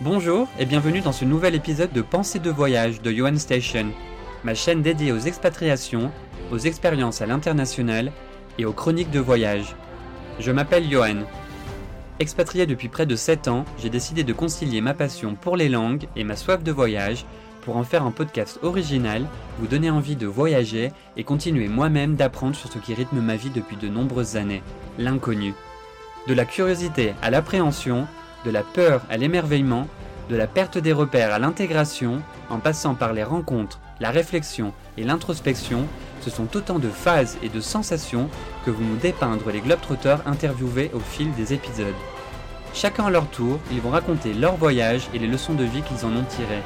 Bonjour et bienvenue dans ce nouvel épisode de Pensée de voyage de Johan Station, ma chaîne dédiée aux expatriations, aux expériences à l'international et aux chroniques de voyage. Je m'appelle Johan. Expatrié depuis près de 7 ans, j'ai décidé de concilier ma passion pour les langues et ma soif de voyage pour en faire un podcast original, vous donner envie de voyager et continuer moi-même d'apprendre sur ce qui rythme ma vie depuis de nombreuses années, l'inconnu. De la curiosité à l'appréhension, de la peur à l'émerveillement, de la perte des repères à l'intégration, en passant par les rencontres, la réflexion et l'introspection, ce sont autant de phases et de sensations que vous nous dépeindre les globetrotters interviewés au fil des épisodes. Chacun à leur tour, ils vont raconter leur voyage et les leçons de vie qu'ils en ont tirées.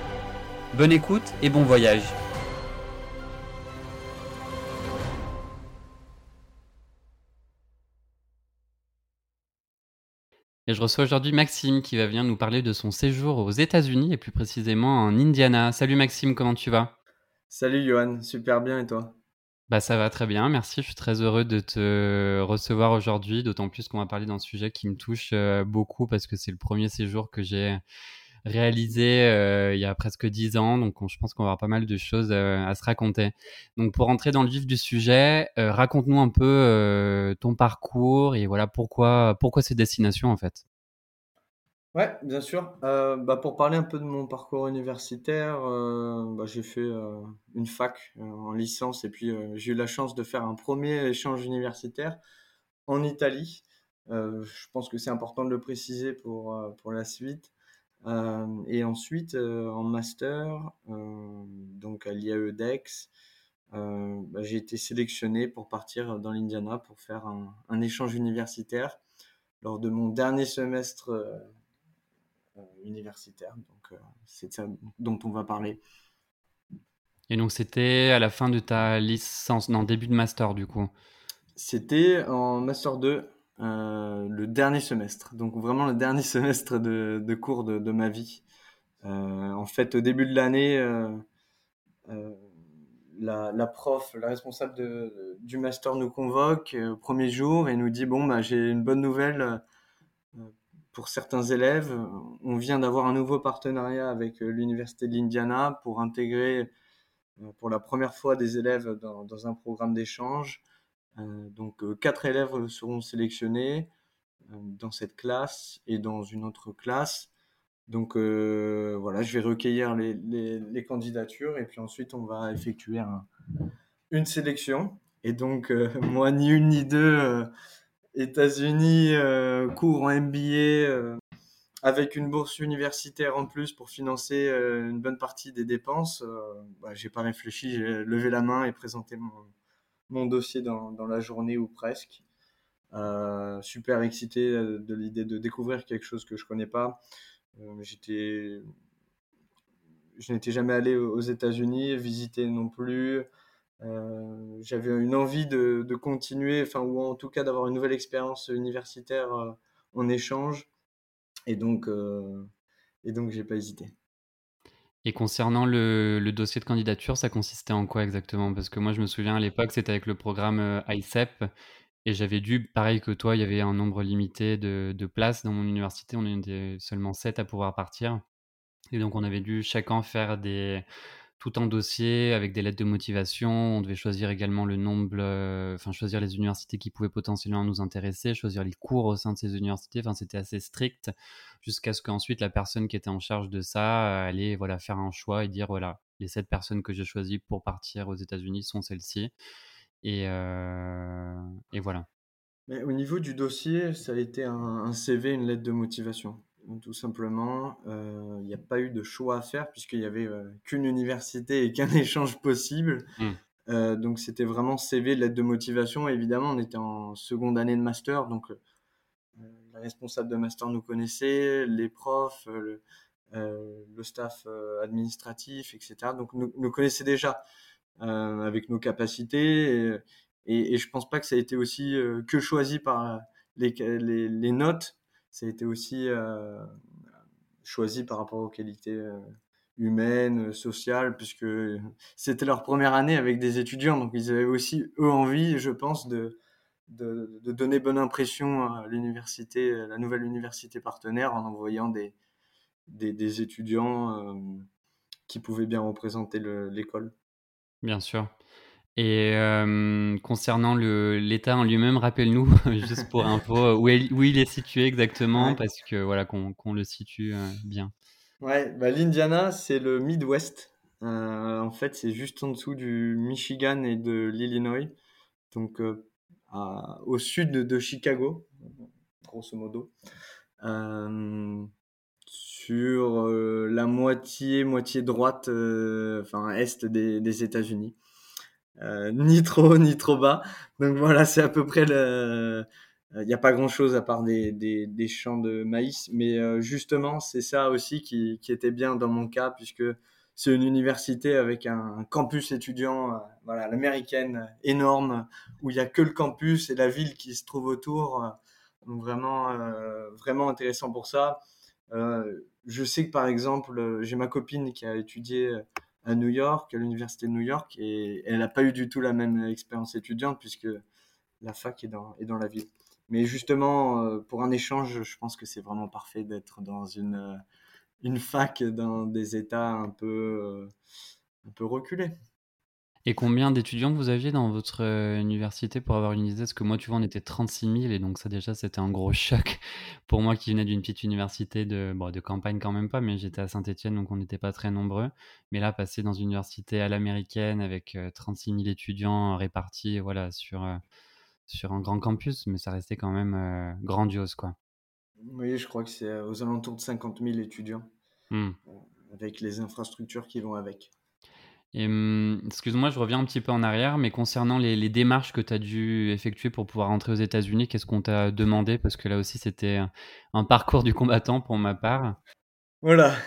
Bonne écoute et bon voyage Et je reçois aujourd'hui Maxime qui va venir nous parler de son séjour aux États-Unis et plus précisément en Indiana. Salut Maxime, comment tu vas? Salut Johan, super bien et toi? Bah ça va très bien, merci. Je suis très heureux de te recevoir aujourd'hui, d'autant plus qu'on va parler d'un sujet qui me touche euh, beaucoup parce que c'est le premier séjour que j'ai réalisé euh, il y a presque dix ans, donc je pense qu'on avoir pas mal de choses euh, à se raconter. Donc pour rentrer dans le vif du sujet, euh, raconte-nous un peu ton parcours et voilà pourquoi pourquoi ces destinations en fait. Ouais, bien sûr. bah, pour parler un peu de mon parcours universitaire, bah, j'ai fait une fac en licence et puis j'ai eu la chance de faire un premier échange universitaire en Italie. je pense que c'est important de le préciser pour, pour la suite. Euh, et ensuite, euh, en master, euh, donc à l'IAE DEX, bah, j'ai été sélectionné pour partir dans l'Indiana pour faire un, échange universitaire lors de mon dernier semestre universitaire. Donc, c'est ça dont on va parler. Et donc, c'était à la fin de ta licence, non, début de master du coup C'était en master 2 euh, le dernier semestre, donc vraiment le dernier semestre de, cours de, ma vie. Euh, en fait, au début de l'année, euh, la, prof, la responsable du master nous convoque au premier jour et nous dit bon bah j'ai une bonne nouvelle pour certains élèves. On vient d'avoir un nouveau partenariat avec l'université de l'Indiana pour intégrer pour la première fois des élèves dans un programme d'échange. Euh, donc euh, quatre élèves seront sélectionnés euh, dans cette classe et dans une autre classe. Donc voilà, je vais recueillir les, les, candidatures et puis ensuite on va effectuer une sélection. Et donc moi, ni une ni deux, États-Unis, cours en MBA avec une bourse universitaire en plus pour financer une bonne partie des dépenses. Bah, j'ai pas réfléchi, j'ai levé la main et présenté mon, mon dossier dans, la journée ou presque. Euh, super excité de l'idée de découvrir quelque chose que je connais pas. Euh, je n'étais jamais allé aux États-Unis, visiter non plus. Euh, j'avais une envie de, de, continuer, enfin ou en tout cas d'avoir une nouvelle expérience universitaire en échange. Et donc, et donc j'ai pas hésité. Et concernant le, dossier de candidature, ça consistait en quoi exactement? Parce que moi, je me souviens à l'époque, c'était avec le programme euh, ICEP. Et j'avais dû, pareil que toi, il y avait un nombre limité de, places dans mon université. On était seulement 7 à pouvoir partir. Et donc, on avait dû chacun faire des, tout un dossier avec des lettres de motivation. On devait choisir également le nombre, euh, enfin choisir les universités qui pouvaient potentiellement nous intéresser, choisir les cours au sein de ces universités. Enfin, c'était assez strict jusqu'à ce qu'ensuite la personne qui était en charge de ça euh, allait voilà faire un choix et dire voilà les sept personnes que j'ai choisies pour partir aux États-Unis sont celles-ci. Et, euh, et voilà. Mais au niveau du dossier, ça a été un CV, une lettre de motivation? Tout simplement. Euh, il n'y a pas eu de choix à faire puisqu'il n'y avait euh, qu'une université et qu'un échange possible. Hmm. Euh, donc c'était vraiment CV, lettre de motivation. évidemment, on était en seconde année de master, donc la responsable de master nous connaissait, les profs, le, le staff administratif, etc. Donc nous, nous connaissait déjà avec nos capacités. Et, et, je pense pas que ça a été aussi que choisi par les, les, les notes été aussi euh, choisi par rapport aux qualités euh, humaines, sociales, puisque c'était leur première année avec des étudiants, donc ils avaient aussi, eux, envie, je pense, de, donner bonne impression à l'université, la nouvelle université partenaire, en envoyant des, des, étudiants qui pouvaient bien représenter l'école. Bien sûr. Et concernant l'État en lui-même, rappelle-nous, juste pour info, où, où, il est situé exactement, parce que voilà, qu'on le situe bien. Ouais, bah, l'Indiana, c'est le Midwest. en fait, c'est juste en dessous du Michigan et de l'Illinois. Donc, au sud de Chicago, grosso modo. sur la moitié, moitié droite, enfin, est des, des États-Unis. Euh, ni trop ni trop bas. Donc voilà, c'est à peu près le. Il n'y a pas grand chose à part des, des, champs de maïs, mais euh, justement, c'est ça aussi qui, qui, était bien dans mon cas, puisque c'est une université avec un, campus étudiant, euh, voilà, l'américaine énorme, où il n'y a que le campus et la ville qui se trouve autour. donc vraiment, vraiment intéressant pour ça. je sais que par exemple, j'ai ma copine qui a étudié à New York, à l'université de New York, et elle n'a pas eu du tout la même expérience étudiante puisque la fac est dans, est dans la ville. Mais justement, euh, pour un échange, je pense que c'est vraiment parfait d'être dans une, euh, une fac dans des états un peu, euh, un peu reculés. Et combien d'étudiants vous aviez dans votre euh, université pour avoir une idée Parce que moi, tu vois, on était 36 000 et donc ça déjà, c'était un gros choc pour moi qui venais d'une petite université de, bon, de campagne quand même pas, mais j'étais à Saint-Etienne, donc on n'était pas très nombreux. Mais là, passer dans une université à l'américaine avec 36 euh, 000 étudiants répartis voilà, sur, euh, sur un grand campus, mais ça restait quand même grandiose. quoi. Oui, je crois que c'est aux alentours de 50 000 étudiants, mmh. avec les infrastructures qui vont avec. Hum, excuse-moi, je reviens un petit peu en arrière, mais concernant les, démarches que tu as dû effectuer pour pouvoir rentrer aux États-Unis, qu'est-ce qu'on t'a demandé? Parce que là aussi, c'était un parcours du combattant pour ma part. Voilà.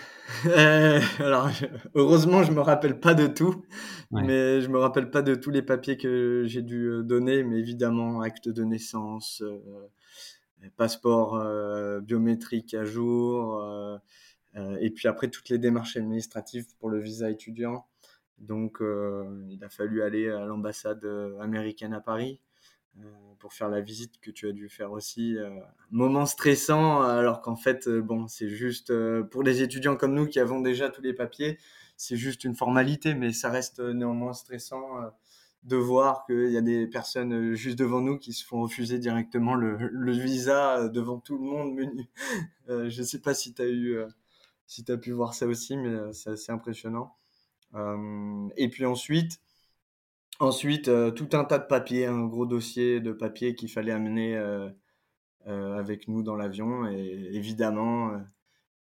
Euh, alors, heureusement, je me rappelle pas de tout, mais je me rappelle pas de tous les papiers que j'ai dû euh, donner, mais évidemment, acte de naissance, euh, passeport biométrique à jour, et puis après toutes les démarches administratives pour le visa étudiant. Donc, euh, il a fallu aller à l'ambassade euh, américaine à Paris euh, pour faire la visite que tu as dû faire aussi. moment stressant, alors qu'en fait, bon, c'est juste pour les étudiants comme nous qui avons déjà tous les papiers, c'est juste une formalité, mais ça reste néanmoins stressant de voir qu'il y a des personnes juste devant nous qui se font refuser directement le, visa devant tout le monde. je ne sais pas si tu as eu, si as pu voir ça aussi, mais c'est assez impressionnant. Euh, et puis ensuite, ensuite euh, tout un tas de papiers, un gros dossier de papiers qu'il fallait amener euh, avec nous dans l'avion. Et évidemment,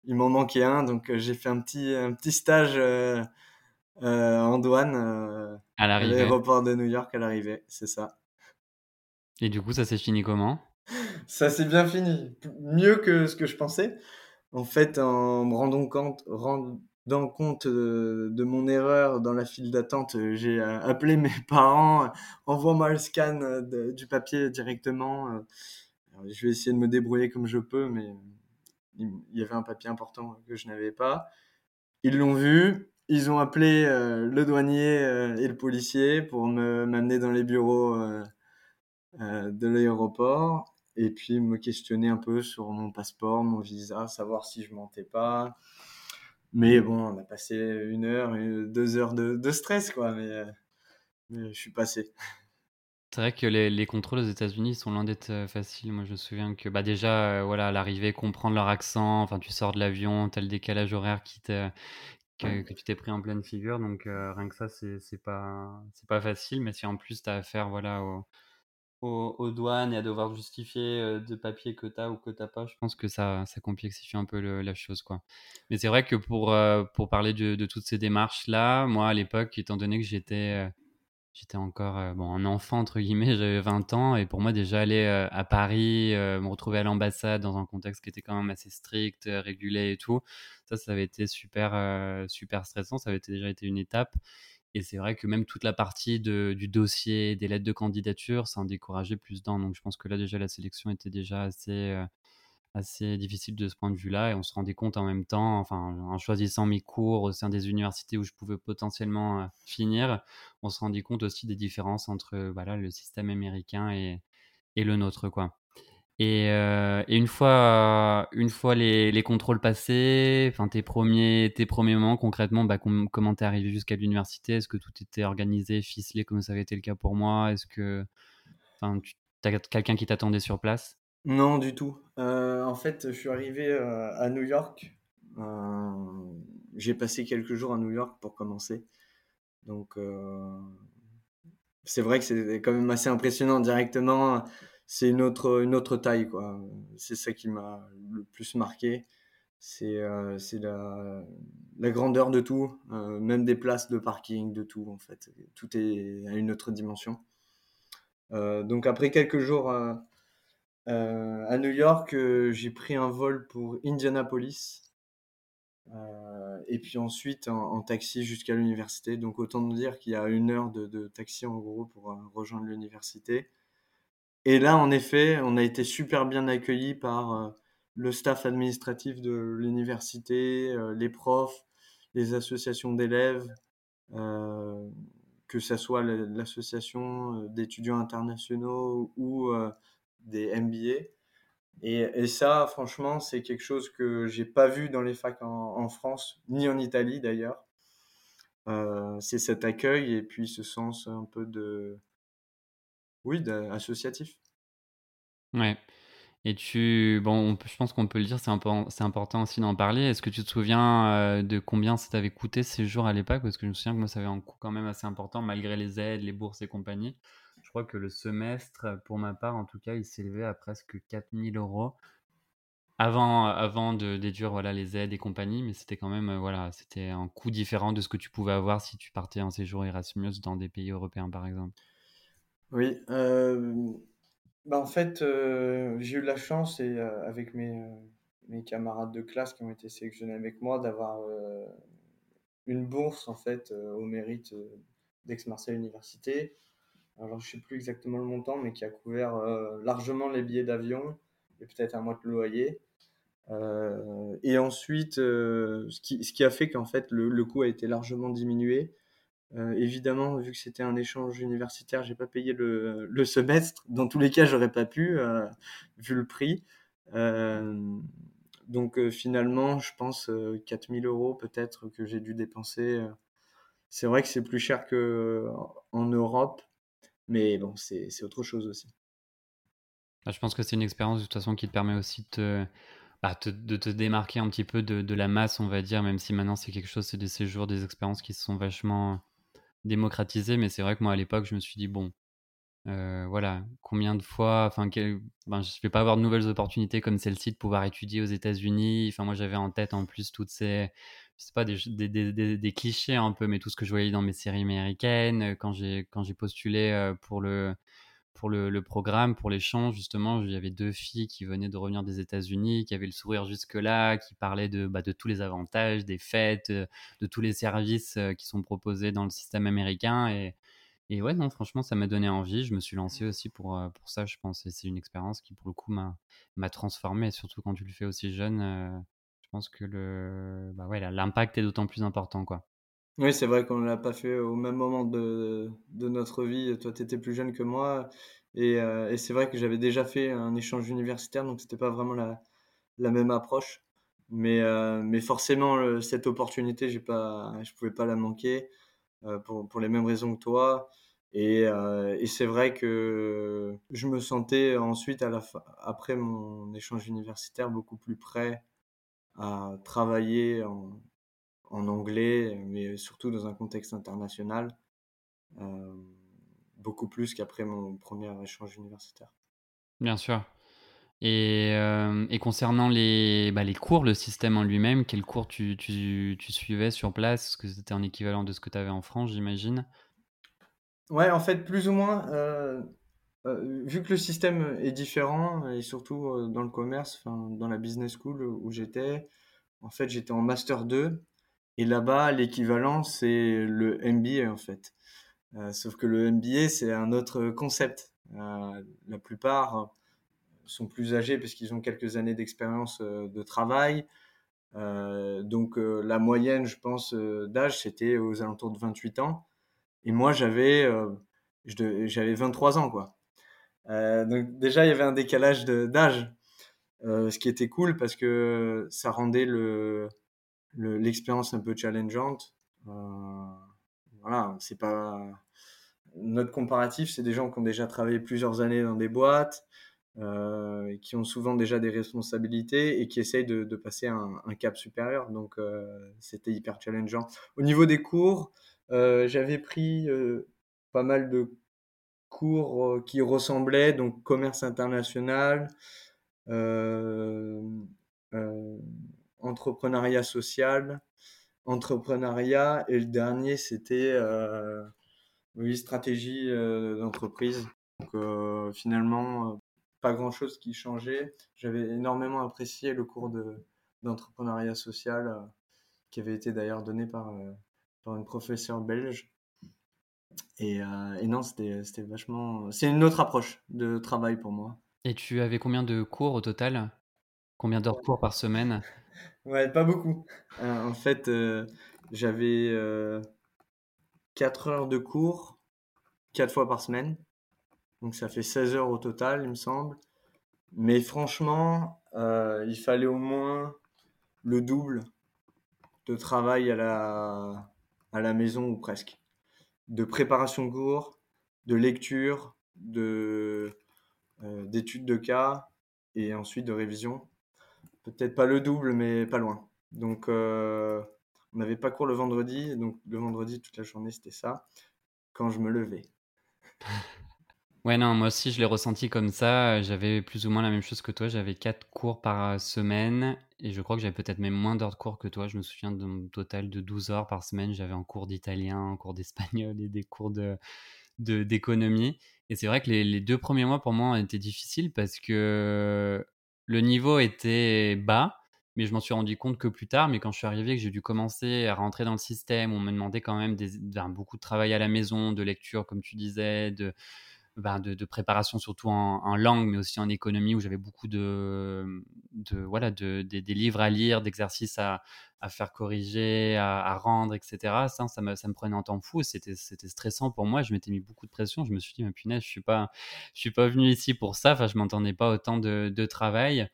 il m'en manquait un, donc j'ai fait un petit, un petit stage en douane à l'aéroport de New York à l'arrivée, c'est ça. Et du coup, ça s'est fini comment? Ça s'est bien fini, mieux que ce que je pensais. En fait, en me rendant compte, dans compte de, mon erreur dans la file d'attente, euh, j'ai euh, appelé mes parents, envoie-moi le scan euh, du papier directement. je vais essayer de me débrouiller comme je peux, mais il y avait un papier important que je n'avais pas. Ils l'ont vu, ils ont appelé le douanier et le policier pour me m'amener dans les bureaux de l'aéroport et puis me questionner un peu sur mon passeport, mon visa, savoir si je mentais pas. Mais bon, on a passé une heure, deux heures de, stress, quoi. Mais, je suis passé. C'est vrai que les, contrôles aux États-Unis sont loin d'être euh, faciles. Moi, je me souviens que bah, déjà, euh, voilà, à l'arrivée, comprendre leur accent, enfin, tu sors de l'avion, tel décalage horaire qui que, que, tu t'es pris en pleine figure. Donc, euh, rien que ça, c'est pas, pas facile. Mais si en plus, tu as affaire voilà, au, aux, douanes et à devoir justifier euh, de papiers que tu as ou que tu pas, je pense que ça, ça complexifie un peu la chose. Quoi. Mais c'est vrai que pour, euh, pour parler de, toutes ces démarches-là, moi à l'époque, étant donné que j'étais euh, encore bon, un enfant, entre guillemets, j'avais 20 ans, et pour moi déjà aller à Paris, me retrouver à l'ambassade dans un contexte qui était quand même assez strict, régulé et tout, ça, ça avait été super, super stressant, ça avait déjà été une étape. Et c'est vrai que même toute la partie du dossier, des lettres de candidature, ça en décourageait plus d'un. Donc je pense que là déjà la sélection était déjà assez, euh, assez difficile de ce point de vue-là. Et on se rendait compte en même temps, enfin en choisissant mes cours au sein des universités où je pouvais potentiellement euh, finir, on se rendait compte aussi des différences entre voilà, le système américain et, et le nôtre. quoi. Et, euh, et, une fois, une fois les, les contrôles passés, enfin tes premiers, tes premiers moments concrètement, bah, comment t'es arrivé jusqu'à l'université? Est-ce que tout était organisé, ficelé comme ça avait été le cas pour moi? Est-ce que, enfin, tu as quelqu'un qui t'attendait sur place? Non, du tout. Euh, en fait, je suis arrivé euh, à New York. J'ai passé quelques jours à New York pour commencer. Donc, c'est vrai que c'est quand même assez impressionnant directement c'est une autre, taille, quoi. C'est ça qui m'a le plus marqué. C'est euh, la, la, grandeur de tout, euh, même des places de parking, de tout, en fait. Tout est à une autre dimension. Euh, donc, après quelques jours à New York, j'ai pris un vol pour Indianapolis. et puis ensuite en, taxi jusqu'à l'université. Donc autant dire qu'il y a une heure de, de taxi en gros pour rejoindre l'université. Et là, en effet, on a été super bien accueillis par euh, le staff administratif de l'université, euh, les profs, les associations d'élèves, euh, que ce soit l'association d'étudiants internationaux ou des MBA. Et, ça, franchement, c'est quelque chose que j'ai pas vu dans les facs en, France, ni en Italie d'ailleurs. c'est cet accueil et puis ce sens un peu de, oui, associatif. Ouais. Et tu, bon, je pense qu'on peut le dire, c'est important aussi d'en parler. Est-ce que tu te souviens euh, de combien ça t'avait coûté ces jours à l'époque? Parce que je me souviens que moi, ça avait un coût quand même assez important, malgré les aides, les bourses et compagnie. Je crois que le semestre, pour ma part, en tout cas, il s'élevait à presque 4000 euros avant, avant de déduire voilà, les aides et compagnie, mais c'était quand même euh, voilà, c'était un coût différent de ce que tu pouvais avoir si tu partais en séjour Erasmus dans des pays européens, par exemple. Oui, euh, bah, en fait, euh, j'ai eu la chance et euh, avec mes, mes camarades de classe qui ont été sélectionnés avec moi d'avoir une bourse en fait au mérite d'Aix-Marseille Université. Alors je sais plus exactement le montant, mais qui a couvert largement les billets d'avion et peut-être un mois de loyer. et ensuite, ce qui, ce qui a fait qu'en fait le, le coût a été largement diminué. Euh, évidemment, vu que c'était un échange universitaire, j'ai pas payé le, semestre. Dans tous les cas, j'aurais pas pu, euh, vu le prix. Euh, donc finalement, je pense 4000 euros peut-être que j'ai dû dépenser. C'est vrai que c'est plus cher qu'en Europe, mais bon, c'est autre chose aussi. Bah, je pense que c'est une expérience de toute façon qui te permet aussi de bah, te, de te démarquer un petit peu de, de, la masse, on va dire, même si maintenant c'est quelque chose, c'est des séjours, des expériences qui sont vachement démocratisé, mais c'est vrai que moi à l'époque, je me suis dit, bon, euh, voilà, combien de fois, enfin, ben, je vais pas avoir de nouvelles opportunités comme celle-ci de pouvoir étudier aux États-Unis. Enfin, moi j'avais en tête en plus toutes ces, je sais pas, des, des, des, des, clichés un peu, mais tout ce que je voyais dans mes séries américaines, quand j'ai quand j'ai postulé euh, pour le pour le, programme, pour l'échange, justement, il y avait deux filles qui venaient de revenir des États-Unis, qui avaient le sourire jusque-là, qui parlaient de, bah, de tous les avantages, des fêtes, euh, de tous les services euh, qui sont proposés dans le système américain. Et, et ouais, non, franchement, ça m'a donné envie. Je me suis lancé aussi pour, euh, pour ça, je pense. Et c'est une expérience qui, pour le coup, m'a transformé. surtout quand tu le fais aussi jeune, je pense que bah ouais, l'impact est d'autant plus important, quoi. Oui, c'est vrai qu'on ne l'a pas fait au même moment de, de notre vie. Toi, tu étais plus jeune que moi. Et, euh, et c'est vrai que j'avais déjà fait un échange universitaire, donc c'était pas vraiment la, la même approche. Mais, euh, mais forcément, cette opportunité, j'ai pas, je pouvais pas la manquer euh, pour, pour les mêmes raisons que toi. Et, et c'est vrai que je me sentais ensuite, à la après mon échange universitaire, beaucoup plus prêt à travailler en, en anglais, mais surtout dans un contexte international, euh, beaucoup plus qu'après mon premier échange universitaire. Bien sûr. Et, euh, et concernant les, bah, les cours, le système en lui-même, quel cours tu, tu, tu, suivais sur place? Est-ce que c'était un équivalent de ce que tu avais en France, j'imagine? Ouais, en fait, plus ou moins. Euh, vu que le système est différent, et surtout dans le commerce, dans la business school où j'étais, en fait, j'étais en master 2 et là-bas, l'équivalent, c'est le MBA en fait. Euh, sauf que le MBA, c'est un autre concept. Euh, la plupart sont plus âgés parce qu'ils ont quelques années d'expérience euh, de travail. Euh, donc euh, la moyenne, je pense, d'âge, c'était aux alentours de 28 ans. Et moi, j'avais j'avais 23 ans, quoi. donc déjà, il y avait un décalage d'âge, ce qui était cool parce que ça rendait le l'expérience un peu challengeante. voilà, c'est pas notre comparatif, c'est des gens qui ont déjà travaillé plusieurs années dans des boîtes, euh, qui ont souvent déjà des responsabilités et qui essayent de, passer un, cap supérieur. Donc, euh, c'était hyper challengeant. Au niveau des cours, euh, j'avais pris pas mal de cours qui ressemblaient, donc commerce international, entrepreneuriat social, entrepreneuriat, et le dernier, c'était oui, stratégie d'entreprise. Donc, finalement, pas grand chose qui changeait. J'avais énormément apprécié le cours de, d'entrepreneuriat social euh, qui avait été d'ailleurs donné par, euh, par une professeure belge. Et, euh, et non, c'était vachement. C'est une autre approche de travail pour moi. Et tu avais combien de cours au total? Combien d'heures de cours par semaine? Ouais, pas beaucoup. en fait, j'avais 4 heures de cours 4 fois par semaine. Donc ça fait 16 heures au total, il me semble. Mais franchement, euh, il fallait au moins le double de travail à la, à la maison ou presque. De préparation de cours, de lecture, de, euh, d'études de cas et ensuite de révision. Peut-être pas le double, mais pas loin. Donc euh, on n'avait pas cours le vendredi, donc le vendredi toute la journée c'était ça, quand je me levais. Ouais, non, moi aussi, je l'ai ressenti comme ça. J'avais plus ou moins la même chose que toi. J'avais quatre cours par euh, semaine et je crois que j'avais peut-être même moins d'heures de cours que toi. Je me souviens d'un total de 12 heures par semaine. J'avais un cours d'italien, un cours d'espagnol et des cours de, d'économie. Et c'est vrai que les, les deux premiers mois pour moi étaient difficiles parce que le niveau était bas, mais je m'en suis rendu compte que plus tard. Mais quand je suis arrivé, que j'ai dû commencer à rentrer dans le système, on me demandait quand même beaucoup de travail à la maison, de lecture, comme tu disais, de, ben, de, préparation surtout en, langue, mais aussi en économie, où j'avais beaucoup de, voilà, de, des livres à lire, d'exercices à, faire corriger, à, rendre, etc. Ça, ça me, prenait un temps fou. C'était, c'était stressant pour moi. Je m'étais mis beaucoup de pression. Je me suis dit, mais punaise, je suis pas, je suis pas venu ici pour ça. Enfin, je m'entendais pas autant de, de travail.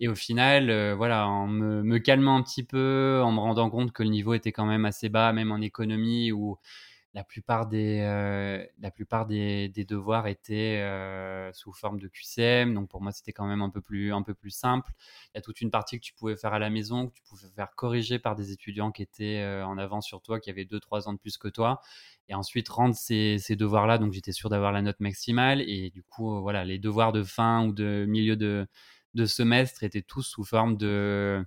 Et au final, euh, voilà, en me, me, calmant un petit peu, en me rendant compte que le niveau était quand même assez bas, même en économie, où la plupart des, euh, devoirs étaient euh, sous forme de QCM, donc pour moi c'était quand même un peu, plus, simple. Il y a toute une partie que tu pouvais faire à la maison, que tu pouvais faire corriger par des étudiants qui étaient euh, en avance sur toi, qui avaient 2-3 ans de plus que toi, et ensuite rendre ces, devoirs-là, donc j'étais sûr d'avoir la note maximale, et du coup, voilà, les devoirs de fin ou de milieu de semestre étaient tous sous forme de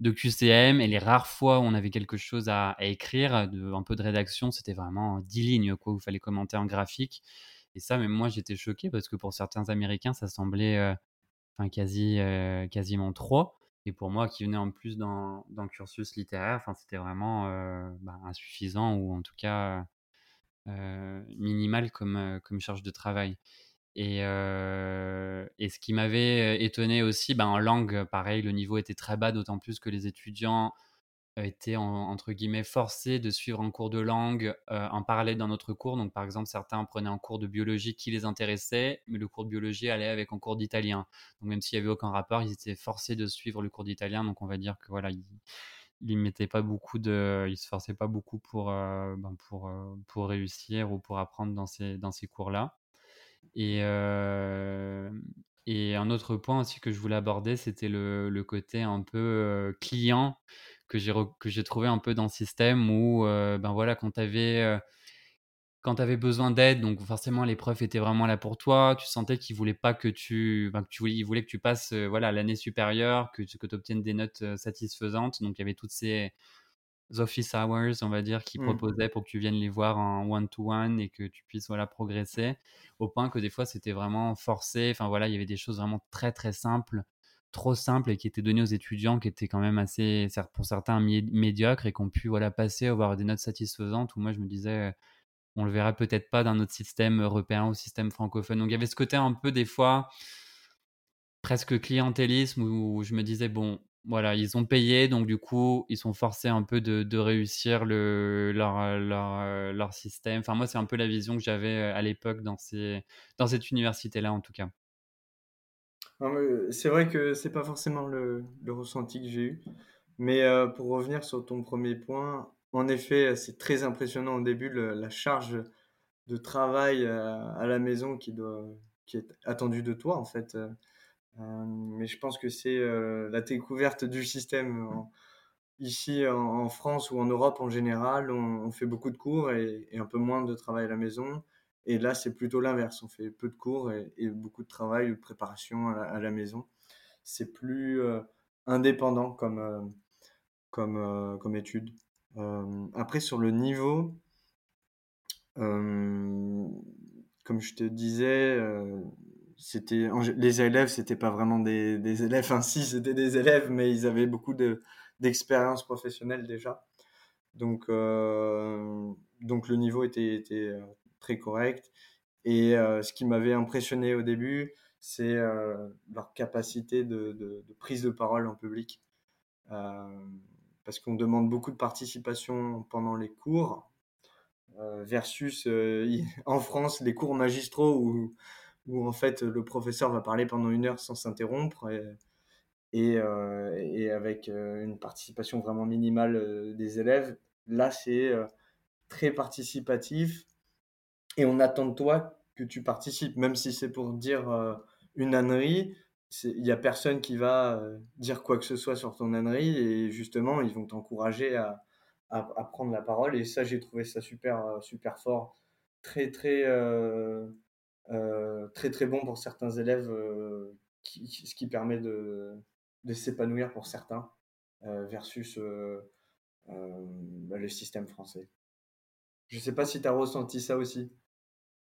de QCM et les rares fois où on avait quelque chose à, écrire, un peu de rédaction, c'était vraiment 10 lignes quoi, où il fallait commenter en graphique. Et ça, même moi, j'étais choqué parce que pour certains Américains, ça semblait euh, quasi, euh, quasiment trop. Et pour moi, qui venais en plus dans, dans le cursus littéraire, c'était vraiment euh, bah, insuffisant ou en tout cas minimal comme, comme charge de travail. Et, et, ce qui m'avait étonné aussi, ben, en langue, pareil, le niveau était très bas, d'autant plus que les étudiants étaient entre guillemets forcés de suivre un cours de langue en parallèle dans notre cours. Donc, par exemple, certains prenaient un cours de biologie qui les intéressait, mais le cours de biologie allait avec un cours d'italien. Donc, même s'il n'y avait aucun rapport, ils étaient forcés de suivre le cours d'italien. Donc, on va dire que voilà, ils, mettaient pas beaucoup de, ils se forçaient pas beaucoup pour, ben, pour, pour réussir ou pour apprendre dans ces, dans ces cours-là. Et, et un autre point aussi que je voulais aborder, c'était le, le, côté un peu client que j'ai trouvé un peu dans le système où ben voilà quand tu avais quand besoin d'aide, donc forcément les profs étaient vraiment là pour toi, tu sentais qu'ils voulaient pas que tu, tu ils voulaient que tu passes voilà l'année supérieure, que, que tu obtiennes des notes satisfaisantes, donc il y avait toutes ces office hours, on va dire, qui mmh. proposaient pour que tu viennes les voir en one-to-one et que tu puisses voilà, progresser, au point que des fois c'était vraiment forcé. Enfin voilà, il y avait des choses vraiment très très simples, trop simples et qui étaient données aux étudiants qui étaient quand même assez, pour certains, médiocres et qui ont pu voilà, passer, avoir des notes satisfaisantes. Où moi je me disais, on le verra peut-être pas dans notre système européen ou système francophone. Donc il y avait ce côté un peu des fois presque clientélisme où je me disais, bon, voilà, ils ont payé, donc du coup, ils sont forcés un peu de, réussir le, leur, système. Enfin, moi, c'est un peu la vision que j'avais à l'époque dans, cette université-là, en tout cas. C'est vrai que c'est pas forcément le, ressenti que j'ai eu. Mais euh, pour revenir sur ton premier point, en effet, c'est très impressionnant au début la charge de travail euh, à, la maison qui, doit, qui est attendue de toi, en fait. Euh, mais je pense que c'est la découverte du système. ici, en, France ou en Europe en général, on, fait beaucoup de cours et, un peu moins de travail à la maison. Et là, c'est plutôt l'inverse. On fait peu de cours et, beaucoup de travail, de préparation à la, maison. C'est plus indépendant comme, comme, comme étude. après, sur le niveau, comme je te disais, c'était les élèves, c'était pas vraiment des, des élèves. Enfin, si, c'était des élèves, mais ils avaient beaucoup de, d'expérience professionnelle déjà. Donc, donc le niveau était, était très correct. Et ce qui m'avait impressionné au début, c'est leur capacité de, de, de, prise de parole en public parce qu'on demande beaucoup de participation pendant les cours, euh, versus euh, en France les cours magistraux où, où, en fait le professeur va parler pendant une heure sans s'interrompre et, et, euh, et, avec une participation vraiment minimale des élèves. Là, c'est très participatif et on attend de toi que tu participes, même si c'est pour dire une ânerie il n'y a personne qui va euh, dire quoi que ce soit sur ton ânerie et justement ils vont t'encourager à, à, prendre la parole et ça j'ai trouvé ça super euh, super fort très très euh, très très bon pour certains élèves ce qui permet de, s'épanouir pour certains versus bah, le système français je ne sais pas si tu as ressenti ça aussi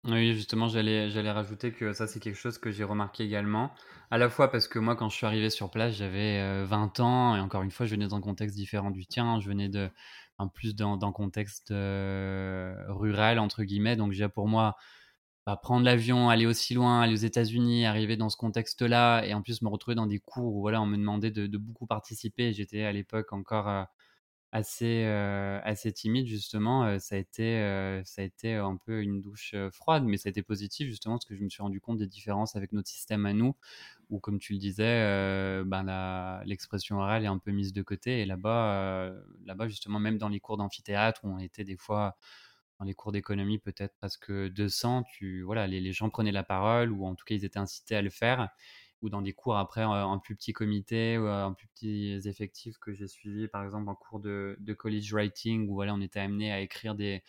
oui, justement, j'allais, rajouter que ça, c'est quelque chose que j'ai remarqué également. À la fois parce que moi, quand je suis arrivé sur place, j'avais 20 euh, ans, et encore une fois, je venais d'un contexte différent du tien. Je venais de, en plus d'un, contexte euh, rural, entre guillemets. Donc, déjà pour moi, bah, prendre l'avion, aller aussi loin, aller aux États-Unis, arriver dans ce contexte-là, et en plus me retrouver dans des cours où voilà, on me demandait de, beaucoup participer. J'étais à l'époque encore euh, assez, assez timide justement, ça, a été, ça a été un peu une douche froide, mais ça a été positif justement parce que je me suis rendu compte des différences avec notre système à nous, où comme tu le disais, ben l'expression orale est un peu mise de côté, et là-bas, là-bas justement, même dans les cours d'amphithéâtre, où on était des fois dans les cours d'économie peut-être presque 200, tu, voilà, les, gens prenaient la parole, ou en tout cas ils étaient incités à le faire, ou dans des cours après en, plus petit comité ou en plus petits effectifs que j'ai suivis, par exemple en cours de, de, college writing, où voilà, on était amené à écrire des,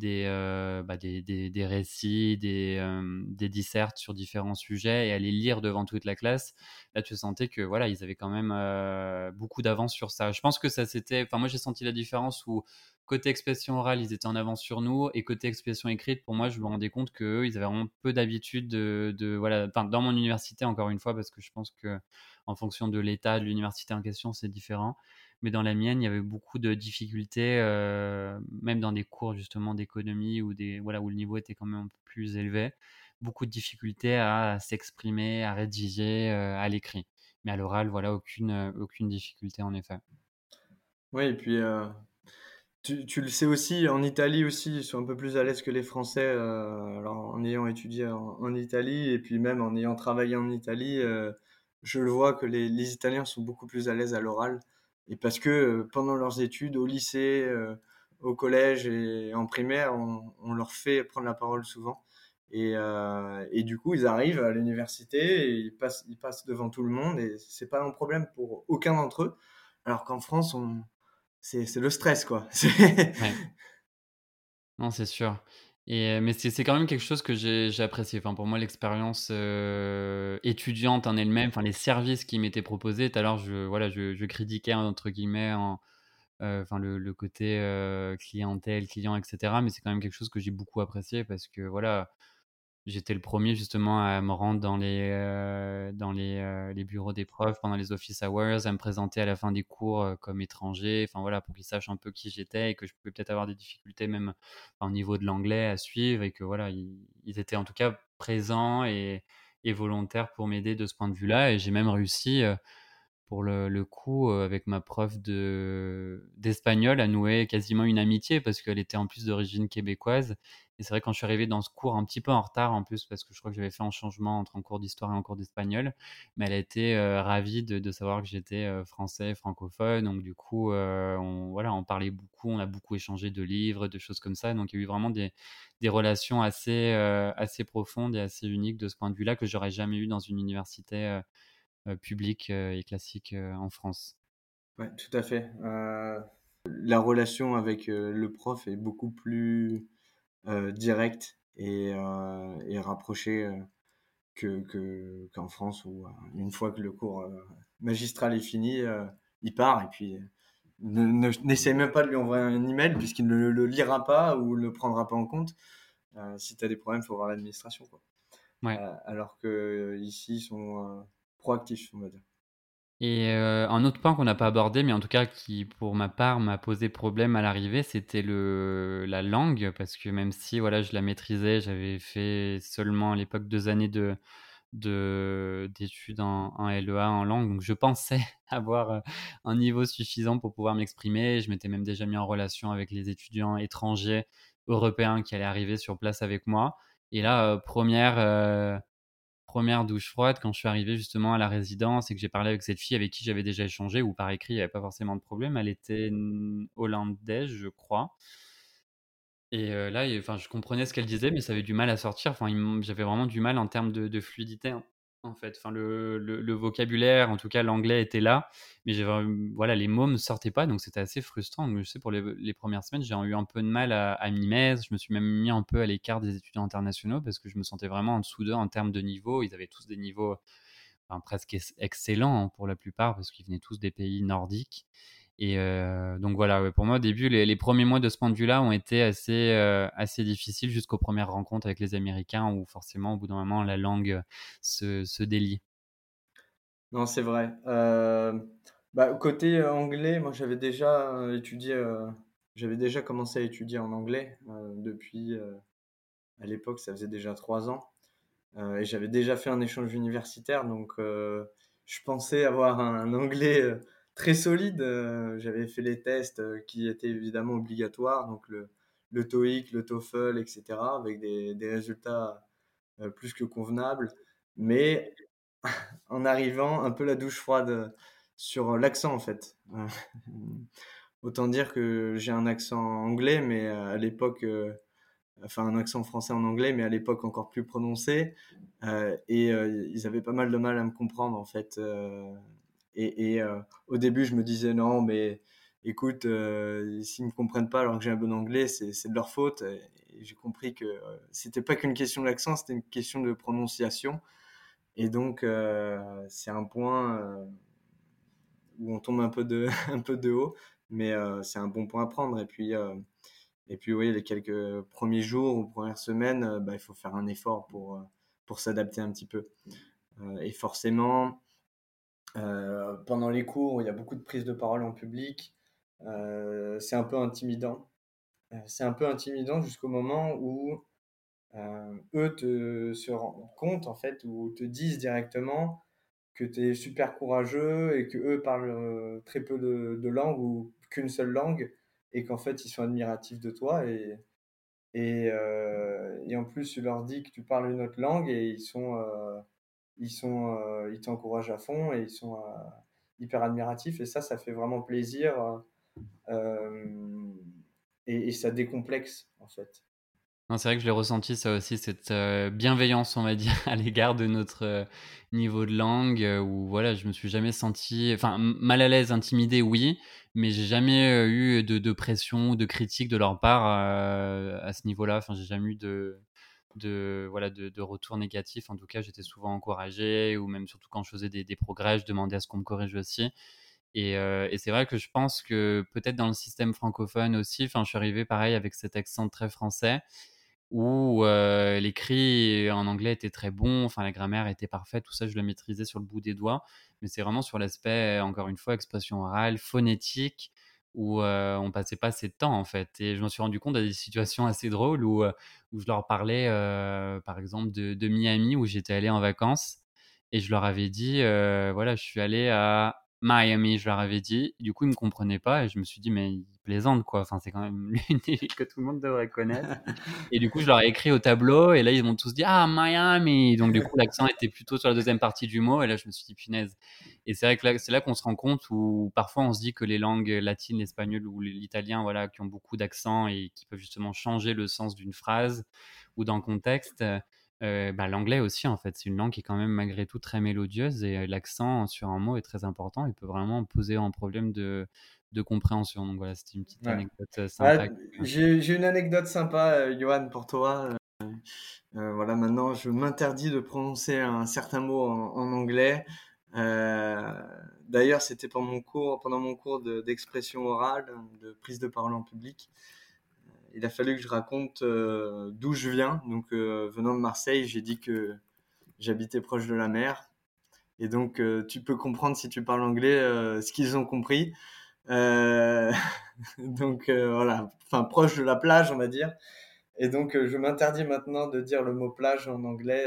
des, euh, bah, des, des, des, récits, des, euh, des dissertes sur différents sujets et à les lire devant toute la classe. Là, tu sentais que voilà, ils avaient quand même euh, beaucoup d'avance sur ça. Je pense que ça c'était. Enfin, moi, j'ai senti la différence où côté expression orale, ils étaient en avance sur nous, et côté expression écrite, pour moi, je me rendais compte qu'eux, ils avaient vraiment peu d'habitude de, voilà, dans mon université, encore une fois, parce que je pense que en fonction de l'état de l'université en question, c'est différent. Mais dans la mienne, il y avait beaucoup de difficultés, euh, même dans des cours justement d'économie ou des voilà où le niveau était quand même un peu plus élevé, beaucoup de difficultés à s'exprimer, à rédiger, euh, à l'écrit. Mais à l'oral, voilà, aucune aucune difficulté en effet. Oui, et puis euh, tu, le sais aussi, en Italie aussi, ils sont un peu plus à l'aise que les Français. Euh, alors, en ayant étudié en, Italie et puis même en ayant travaillé en Italie, euh, je le vois que les, Italiens sont beaucoup plus à l'aise à l'oral. Et parce que euh, pendant leurs études, au lycée, au collège et en primaire, on, leur fait prendre la parole souvent. Et, et du coup, ils arrivent à l'université et ils passent, devant tout le monde et c'est pas un problème pour aucun d'entre eux. Alors qu'en France, c'est le stress, quoi. Non, c'est sûr. Et, mais c'est quand même quelque chose que j'ai apprécié. Enfin, pour moi, l'expérience étudiante en elle-même, enfin, les services qui m'étaient proposés, tout à l'heure, je, voilà, je, je, critiquais, entre guillemets, en, enfin, le, le, côté clientèle, client, etc. Mais c'est quand même quelque chose que j'ai beaucoup apprécié parce que, voilà, J'étais le premier justement à me rendre dans les, euh, dans les, euh, bureaux des profs pendant les office hours, à me présenter à la fin des cours euh, comme étranger, enfin voilà, pour qu'ils sachent un peu qui j'étais et que je pouvais peut-être avoir des difficultés même au niveau de l'anglais à suivre et que voilà, ils, étaient en tout cas présents et volontaires pour m'aider de ce point de vue-là. Et j'ai même réussi pour le, coup, avec ma prof d'espagnol, a noué quasiment une amitié parce qu'elle était en plus d'origine québécoise. Et c'est vrai, quand je suis arrivé dans ce cours un petit peu en retard en plus, parce que je crois que j'avais fait un changement entre un cours d'histoire et un cours d'espagnol, mais elle a été ravie de, savoir que j'étais français, francophone. Donc, du coup, on, voilà, on parlait beaucoup, on a beaucoup échangé de livres, de choses comme ça. Donc, il y a eu vraiment des, des relations assez, assez profondes et assez uniques de ce point de vue-là que j'aurais jamais eu dans une université publique et classique en France. Oui, tout à fait. la relation avec le prof est beaucoup plus euh, direct et, euh, et rapproché euh, que, qu'en France où une fois que le cours magistral est fini, il part et puis n'essaie même pas de lui envoyer un email puisqu'il ne le, lira pas ou ne le prendra pas en compte. si tu as des problèmes, il faut voir l'administration. Quoi. alors que ici, ils sont proactifs, on va dire. Et euh, un autre point qu'on n'a pas abordé, mais en tout cas qui, pour ma part, m'a posé problème à l'arrivée, c'était la langue, parce que même si voilà, je la maîtrisais, j'avais fait seulement à l'époque deux années de d'études en, en, LEA en langue, donc je pensais avoir euh, un niveau suffisant pour pouvoir m'exprimer. Je m'étais même déjà mis en relation avec les étudiants étrangers européens qui allaient arriver sur place avec moi. Et là, euh, première première douche froide quand je suis arrivé justement à la résidence et que j'ai parlé avec cette fille avec qui j'avais déjà échangé ou par écrit, il n'y avait pas forcément de problème. Elle était hollandaise, je crois. Et euh, là, je comprenais ce qu'elle disait, mais ça avait du mal à sortir. J'avais vraiment du mal en termes de, de fluidité. En fait. Le, vocabulaire, en tout cas l'anglais était là, mais voilà, les mots ne sortaient pas, donc c'était assez frustrant. Je sais, pour les, les premières semaines, j'ai eu un peu de mal à, à m'y mettre. Je me suis même mis un peu à l'écart des étudiants internationaux parce que je me sentais vraiment en dessous d'eux en termes de niveau. Ils avaient tous des niveaux presque excellents hein, pour la plupart parce qu'ils venaient tous des pays nordiques. Et euh, donc voilà, pour moi au début, les, premiers mois de ce point de vue-là ont été assez, euh, assez difficiles jusqu'aux premières rencontres avec les Américains où forcément au bout d'un moment la langue se, délie. Non, c'est vrai. Euh, bah, côté anglais, moi j'avais déjà étudié, j'avais déjà commencé à étudier en anglais depuis, à l'époque ça faisait déjà trois ans. et j'avais déjà fait un échange universitaire, donc je pensais avoir un anglais très solide. Euh, j'avais fait les tests euh, qui étaient évidemment obligatoires, donc le, le TOEIC, le TOEFL, etc., avec des, des résultats euh, plus que convenables. Mais en arrivant, un peu la douche froide sur l'accent, en fait. Autant dire que j'ai un accent anglais, mais à l'époque, enfin un accent français en anglais, mais à l'époque encore plus prononcé. et ils avaient pas mal de mal à me comprendre, en fait. Et, euh, au début, je me disais non, mais écoute, euh, s'ils ne comprennent pas alors que j'ai un bon anglais, c'est de leur faute. Et, j'ai compris que euh, c'était pas qu'une question d'accent, c'était une question de prononciation. Et donc, c'est un point où on tombe un peu de, un peu de haut, mais c'est un bon point à prendre. Et puis, et puis oui, les quelques premiers jours ou premières semaines, bah, il faut faire un effort pour, pour s'adapter un petit peu. et forcément, euh, pendant les cours, il y a beaucoup de prises de parole en public. Euh, c'est un peu intimidant. Euh, c'est un peu intimidant jusqu'au moment où eux te, se rendent compte, en fait, ou te disent directement que tu es super courageux et que eux parlent très peu de, langues ou qu'une seule langue et qu'en fait ils sont admiratifs de toi et, et, en plus tu leur dis que tu parles une autre langue et ils sont ils sont, euh, ils t'encouragent à fond et ils sont euh, hyper admiratifs et ça, ça fait vraiment plaisir euh, et, ça décomplexe en fait. C'est vrai que je l'ai ressenti ça aussi, cette bienveillance, on va dire, à l'égard de notre niveau de langue, où voilà, je me suis jamais senti, enfin, mal à l'aise, intimidé, oui, mais j'ai jamais eu de, de, pression ou de critique de leur part à ce niveau-là. Enfin, j'ai jamais eu de, de voilà de, retours négatifs. En tout cas, j'étais souvent encouragé ou même surtout quand je faisais des, progrès, je demandais à ce qu'on me corrige aussi. Euh, et, c'est vrai que je pense que peut-être dans le système francophone aussi, enfin, je suis arrivé pareil avec cet accent très français où euh, l'écrit en anglais était très bon, enfin la grammaire était parfaite, tout ça je le maîtrisais sur le bout des doigts, mais c'est vraiment sur l'aspect, encore une fois, expression orale, phonétique, où on passait pas assez de temps en fait. Et je me suis rendu compte à des situations assez drôles où, où je leur parlais par exemple de, de, Miami où j'étais allé en vacances. Et je leur avais dit voilà je suis allé à Miami, je leur avais dit. Du coup, ils me comprenaient pas et je me suis dit, mais ils plaisantent quoi. Enfin, c'est quand même l'une des villes que tout le monde devrait connaître. et du coup, je leur ai écrit au tableau et là, ils m'ont tous dit, ah, Miami. Donc, du coup, l'accent était plutôt sur la deuxième partie du mot et là, je me suis dit, punaise. Et c'est vrai que c'est là qu'on se rend compte où parfois on se dit que les langues latines, l'espagnol ou l'italien, voilà, qui ont beaucoup d'accent et qui peuvent justement changer le sens d'une phrase ou d'un contexte, euh, bah, l'anglais aussi, en fait, c'est une langue qui est quand même malgré tout très mélodieuse et euh, l'accent sur un mot est très important. Il peut vraiment poser un problème de, de compréhension. Donc voilà, c'était une petite anecdote euh, sympa. J'ai une anecdote sympa, Johan, pour toi. voilà, maintenant, je m'interdis de prononcer un certain mot en, anglais. D'ailleurs, c'était pendant mon cours, pendant mon cours d'expression orale, de prise de parole en public il a fallu que je raconte euh, d'où je viens. Donc, euh, venant de Marseille, j'ai dit que j'habitais proche de la mer. Et donc, euh, tu peux comprendre si tu parles anglais ce qu'ils ont compris. donc, voilà, enfin, proche de la plage, on va dire. Et donc, je m'interdis maintenant de dire le mot plage en anglais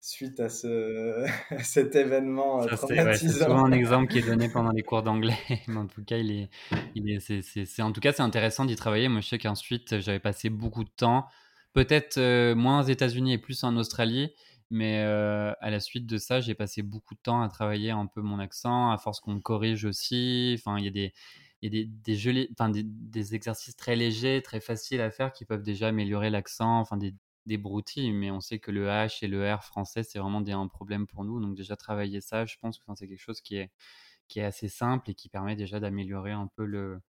suite à, ce, cet événement Ça, traumatisant. C'est souvent un exemple qui est donné pendant les cours d'anglais, mais en tout cas, il est, il est, c'est, en tout cas, c'est intéressant d'y travailler. Moi, je sais qu'ensuite, j'avais passé beaucoup de temps, peut-être moins aux États-Unis et plus en Australie, mais à la suite de ça, j'ai passé beaucoup de temps à travailler un peu mon accent, à force qu'on me corrige aussi. Enfin, il y a des il y a des, des, enfin, des, des, exercices très légers, très faciles à faire qui peuvent déjà améliorer l'accent, enfin des, des broutilles, mais on sait que le H et le R français, c'est vraiment un problème pour nous. Donc déjà travailler ça, je pense que c'est quelque chose qui est, assez simple et qui permet déjà d'améliorer un peu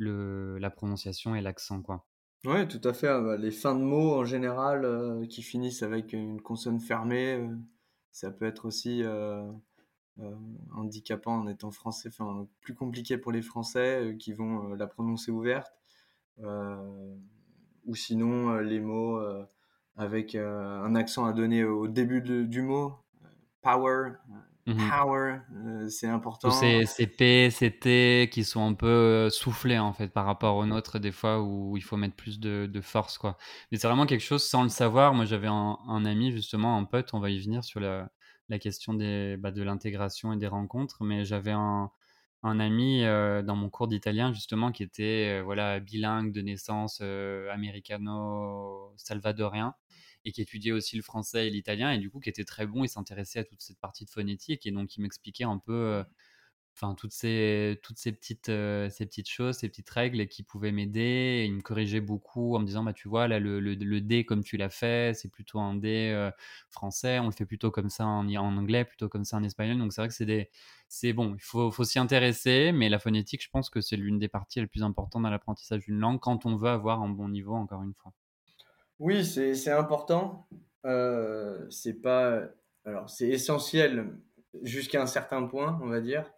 la prononciation et l'accent. quoi. Oui, tout à fait. Ah bah, les fins de mots en général euh, qui finissent avec une consonne fermée, euh, ça peut être aussi euh, handicapant en étant français, enfin plus compliqué pour les Français qui vont la prononcer ouverte. ou sinon les mots avec euh, un accent à donner au début du mot. Power, mhm. power, euh, c'est important. Tous ces, P, ces T qui sont un peu euh, soufflés en fait par rapport aux nôtres des fois où il faut mettre plus de, force quoi. Mais c'est vraiment quelque chose sans le savoir. Moi j'avais un, ami justement, un pote, on va y venir sur la, la question des, bah, de l'intégration et des rencontres, mais j'avais un, un ami dans mon cours d'italien justement qui était voilà bilingue de naissance américano-salvadorien et qui étudiait aussi le français et l'italien et du coup qui était très bon et s'intéressait à toute cette partie de phonétique et donc il m'expliquait un peu euh, enfin toutes ces toutes euh, petites choses ces petites règles qui pouvaient m'aider il me corrigeait beaucoup en me disant bah tu vois là le, le, D comme tu l'as fait c'est plutôt un D euh, français on le fait plutôt comme ça en, en anglais plutôt comme ça en espagnol donc c'est vrai que c'est des c'est bon il faut, faut s'y intéresser mais la phonétique je pense que c'est l'une des parties les plus importantes dans l'apprentissage d'une langue quand on veut avoir un bon niveau encore une fois oui, c'est important. Euh, c'est pas. Alors, c'est essentiel jusqu'à un certain point, on va dire,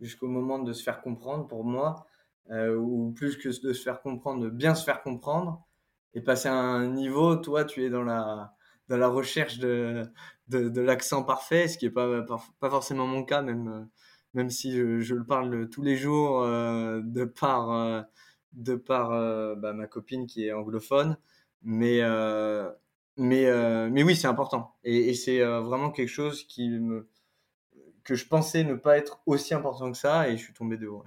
jusqu'au moment de se faire comprendre pour moi, euh, ou plus que de se faire comprendre, de bien se faire comprendre et passer à un niveau. Toi, tu es dans la, dans la recherche de, de, l'accent parfait, ce qui n'est pas, pas forcément mon cas, même, même si je, le parle tous les jours euh, de par, de par bah, ma copine qui est anglophone. Mais, euh, mais, euh, mais oui, c'est important. Et, c'est euh, vraiment quelque chose que je pensais ne pas être aussi important que ça et je suis tombé de haut.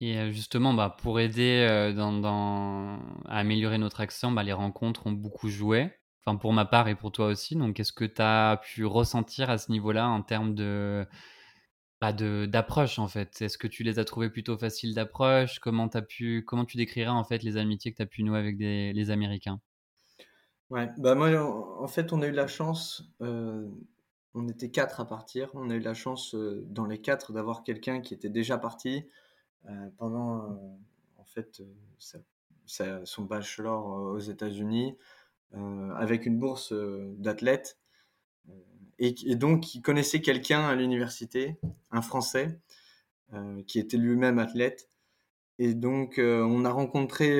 Et justement, bah, pour aider à améliorer notre accent, bah, les rencontres ont beaucoup joué. Enfin, pour ma part et pour toi aussi. Donc, qu'est-ce que tu as pu ressentir à ce niveau-là en termes bah, de d'approche en fait? Est-ce que tu les as trouvées plutôt faciles d'approche? Comment as pu comment tu décrirais en fait les amitiés que tu as pu nouer avec les Américains? Ouais, bah moi, en, fait, on a eu la chance, euh, on était quatre à partir, on a eu la chance euh, dans les quatre d'avoir quelqu'un qui était déjà parti euh, pendant, en fait, son bachelor aux États-Unis, avec une bourse d'athlète, et, et, donc qui connaissait quelqu'un à l'université, un Français, qui était lui-même athlète, et donc on a rencontré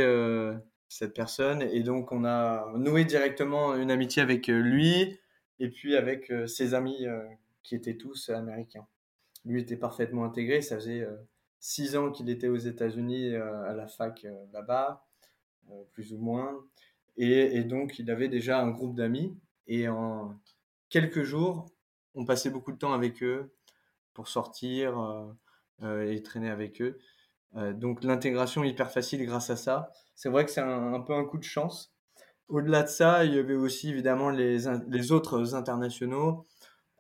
cette personne. Et donc, on a noué directement une amitié avec euh, lui et puis avec euh, ses amis euh, qui étaient tous américains. Lui était parfaitement intégré. Ça faisait six ans qu'il était aux États-Unis à la fac là-bas, plus ou moins. Et, donc, il avait déjà un groupe d'amis. Et en quelques jours, on passait beaucoup de temps avec eux pour sortir, et traîner avec eux. Donc l'intégration hyper facile grâce à ça. C'est vrai que c'est un, peu un coup de chance. Au-delà de ça, il y avait aussi évidemment les, les autres internationaux.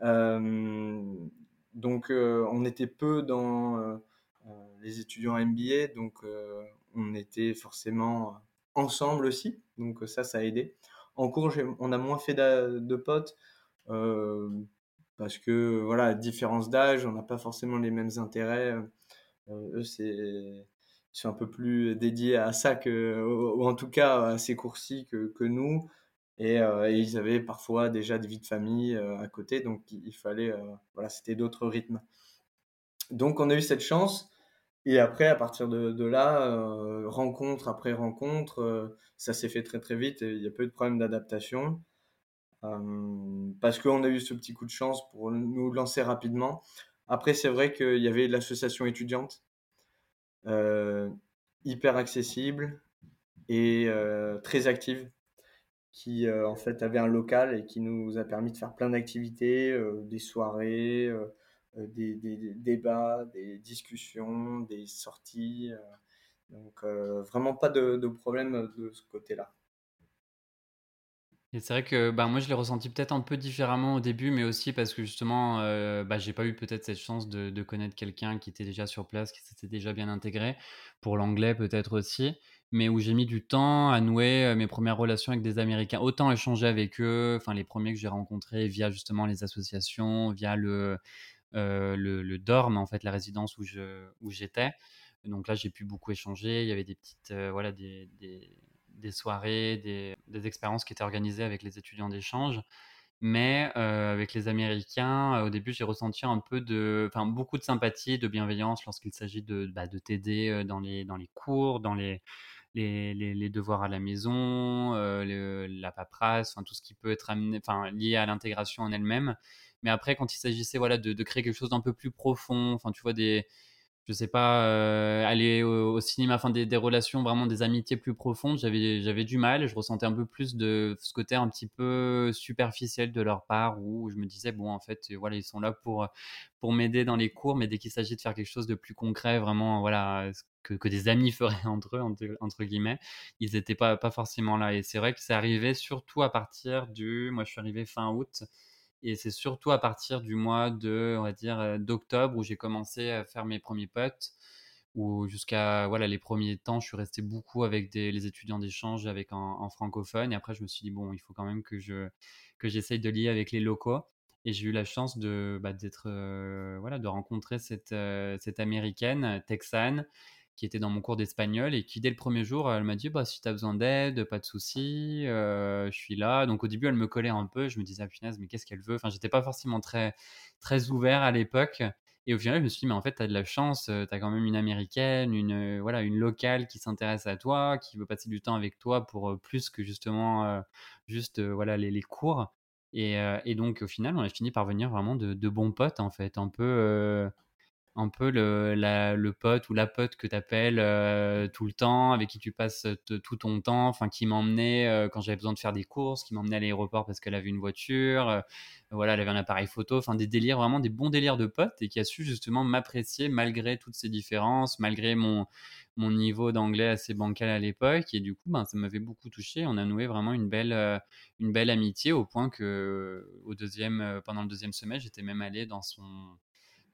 donc on était peu dans les étudiants MBA, donc on était forcément ensemble aussi. Donc ça, ça a aidé. En cours, on a moins fait de, potes euh, parce que voilà, différence d'âge, on n'a pas forcément les mêmes intérêts. Euh, eux, c'est sont un peu plus dédiés à ça que, ou en tout cas à ces cours-ci que, que, nous. Et, euh, ils avaient parfois déjà des vies de famille à côté, donc il, fallait, voilà, c'était d'autres rythmes. Donc on a eu cette chance. Et après, à partir de, là, rencontre après rencontre, ça s'est fait très très vite il y a peu de problèmes d'adaptation. Euh, parce qu'on a eu ce petit coup de chance pour nous lancer rapidement. Après, c'est vrai qu'il y avait l'association étudiante, euh, hyper accessible et euh, très active, qui en fait avait un local et qui nous a permis de faire plein d'activités, des soirées, des, des, débats, des discussions, des sorties. donc vraiment pas de, de problème de ce côté-là. C'est vrai que bah, moi, je l'ai ressenti peut-être un peu différemment au début, mais aussi parce que justement, euh, bah, j'ai pas eu peut-être cette chance de, connaître quelqu'un qui était déjà sur place, qui s'était déjà bien intégré, pour l'anglais peut-être aussi, mais où j'ai mis du temps à nouer euh, mes premières relations avec des Américains, autant échanger avec eux, enfin les premiers que j'ai rencontrés via justement les associations, via le, euh, le, le, dorm, en fait, la résidence où je où j'étais. Donc là, j'ai pu beaucoup échanger. Il y avait des petites, voilà, des, des des soirées, des, expériences qui étaient organisées avec les étudiants d'échange. Mais euh, avec les Américains, euh, au début, j'ai ressenti un peu de, enfin, beaucoup de sympathie, de bienveillance lorsqu'il s'agit de, bah, de t'aider euh, dans les, dans les cours, dans les, les, les, devoirs à la maison, la paperasse, enfin, tout ce qui peut être amené, enfin, lié à l'intégration en elle-même. Mais après, quand il s'agissait voilà, de, de, créer quelque chose d'un peu plus profond, enfin, tu vois, des, je sais pas, euh, aller au, cinéma, enfin des, relations vraiment des amitiés plus profondes, j'avais du mal, je ressentais un peu plus de ce côté un petit peu superficiel de leur part où je me disais bon en fait voilà ils sont là pour pour m'aider dans les cours, mais dès qu'il s'agit de faire quelque chose de plus concret, vraiment voilà que, que des amis feraient entre eux entre, guillemets, ils n'étaient pas pas forcément là. Et c'est vrai que c'est arrivé surtout à partir du, moi je suis arrivé fin août et c'est surtout à partir du mois de, on va dire, euh, d'octobre où j'ai commencé à faire mes premiers potes. Où jusqu'à voilà les premiers temps, je suis resté beaucoup avec les étudiants d'échange avec en, francophone. Et après, je me suis dit bon, il faut quand même que je que j'essaye de lier avec les locaux. Et j'ai eu la chance de bah, d'être euh, voilà de rencontrer cette euh, cette américaine texane qui était dans mon cours d'espagnol et qui, dès le premier jour, elle m'a dit bah, si tu as besoin d'aide, pas de souci, euh, je suis là. Donc au début, elle me collait un peu. Je me disais, ah, punaise, mais qu'est-ce qu'elle veut? Enfin, j'étais pas forcément très, très ouvert à l'époque. Et au final, je me suis dit, mais en fait, tu as de la chance, euh, tu as quand même une américaine, une, voilà, une locale qui s'intéresse à toi, qui veut passer du temps avec toi pour euh, plus que justement juste voilà, les, les cours. Et, et, donc, au final, on a fini par venir vraiment de, de bons potes, en fait, un peu un peu le, le pote ou la pote que tu appelles euh, tout le temps, avec qui tu passes tout ton temps, enfin qui m'emmenait euh, quand j'avais besoin de faire des courses, qui m'emmenait à l'aéroport parce qu'elle avait une voiture, euh, voilà, elle avait un appareil photo, enfin des délires, vraiment des bons délires de pote et qui a su justement m'apprécier malgré toutes ces différences, malgré mon, mon niveau d'anglais assez bancal à l'époque. Et du coup ben, ça m'avait beaucoup touché, on a noué vraiment une belle, une belle amitié au point que au deuxième, pendant le deuxième semestre j'étais même allé dans son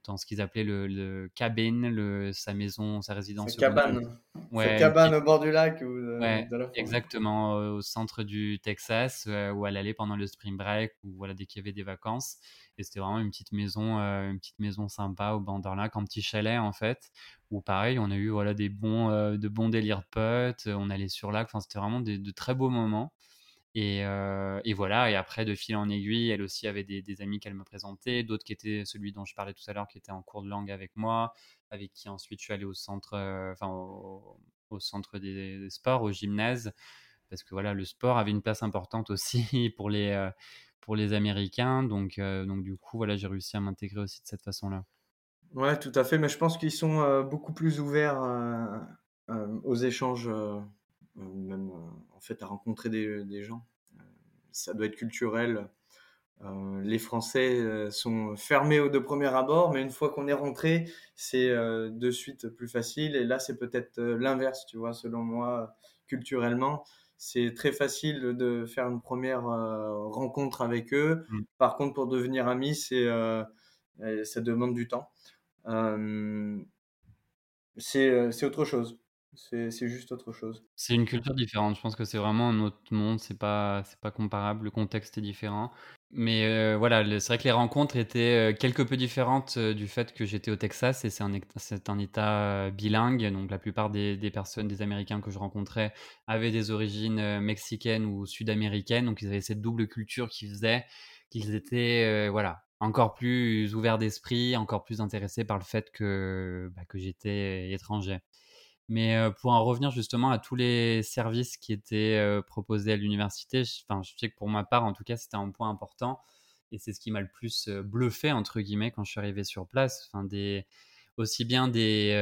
dans ce qu'ils appelaient le, le cabin, le, sa maison, sa résidence. cabane. Ouais, cabane au bord du lac. Ou ouais, exactement, au centre du Texas, euh, où elle allait pendant le spring break, ou voilà, dès qu'il y avait des vacances. Et c'était vraiment une petite maison, euh, une petite maison sympa au bord d'un lac, un petit chalet en fait, où pareil, on a eu voilà, des bons, euh, de bons délires de potes, on allait sur lac, enfin, c'était vraiment des, de très beaux moments. Et, euh, et, voilà, et après, de fil en aiguille, elle aussi avait des, amis qu'elle me présentait, d'autres qui étaient celui dont je parlais tout à l'heure, qui était en cours de langue avec moi, avec qui ensuite je suis allé au centre, euh, enfin, au, centre des, sports, au gymnase, parce que voilà, le sport avait une place importante aussi pour les, euh, pour les Américains, donc, donc du coup, voilà, j'ai réussi à m'intégrer aussi de cette façon-là. Ouais, tout à fait, mais je pense qu'ils sont beaucoup plus ouverts aux échanges même en fait à rencontrer des, des gens. ça doit être culturel les Français sont fermés aux deux premiers abords, mais une fois qu'on est rentré, c'est de suite plus facile. Et là, c'est peut-être l'inverse, tu vois, selon moi, culturellement c'est très facile de faire une première rencontre avec eux. Mmh. Par contre, pour devenir ami, c'est ça demande du temps. c'est autre chose. C'est juste autre chose. C'est une culture différente. Je pense que c'est vraiment un autre monde. C'est pas, c'est pas comparable. Le contexte est différent. Mais euh, voilà, c'est vrai que les rencontres étaient euh, quelque peu différentes euh, du fait que j'étais au Texas et c'est un, un État bilingue. Donc la plupart des, des, personnes, des Américains que je rencontrais avaient des origines mexicaines ou sud-américaines. Donc ils avaient cette double culture qui faisait qu'ils étaient voilà, encore plus ouverts d'esprit, encore plus intéressés par le fait que, bah, que j'étais étranger. Mais pour en revenir justement à tous les services qui étaient proposés à l'université, je, je sais que pour ma part, en tout cas, c'était un point important. Et c'est ce qui m'a le plus bluffé, entre guillemets, quand je suis arrivé sur place. Enfin, des, aussi bien des,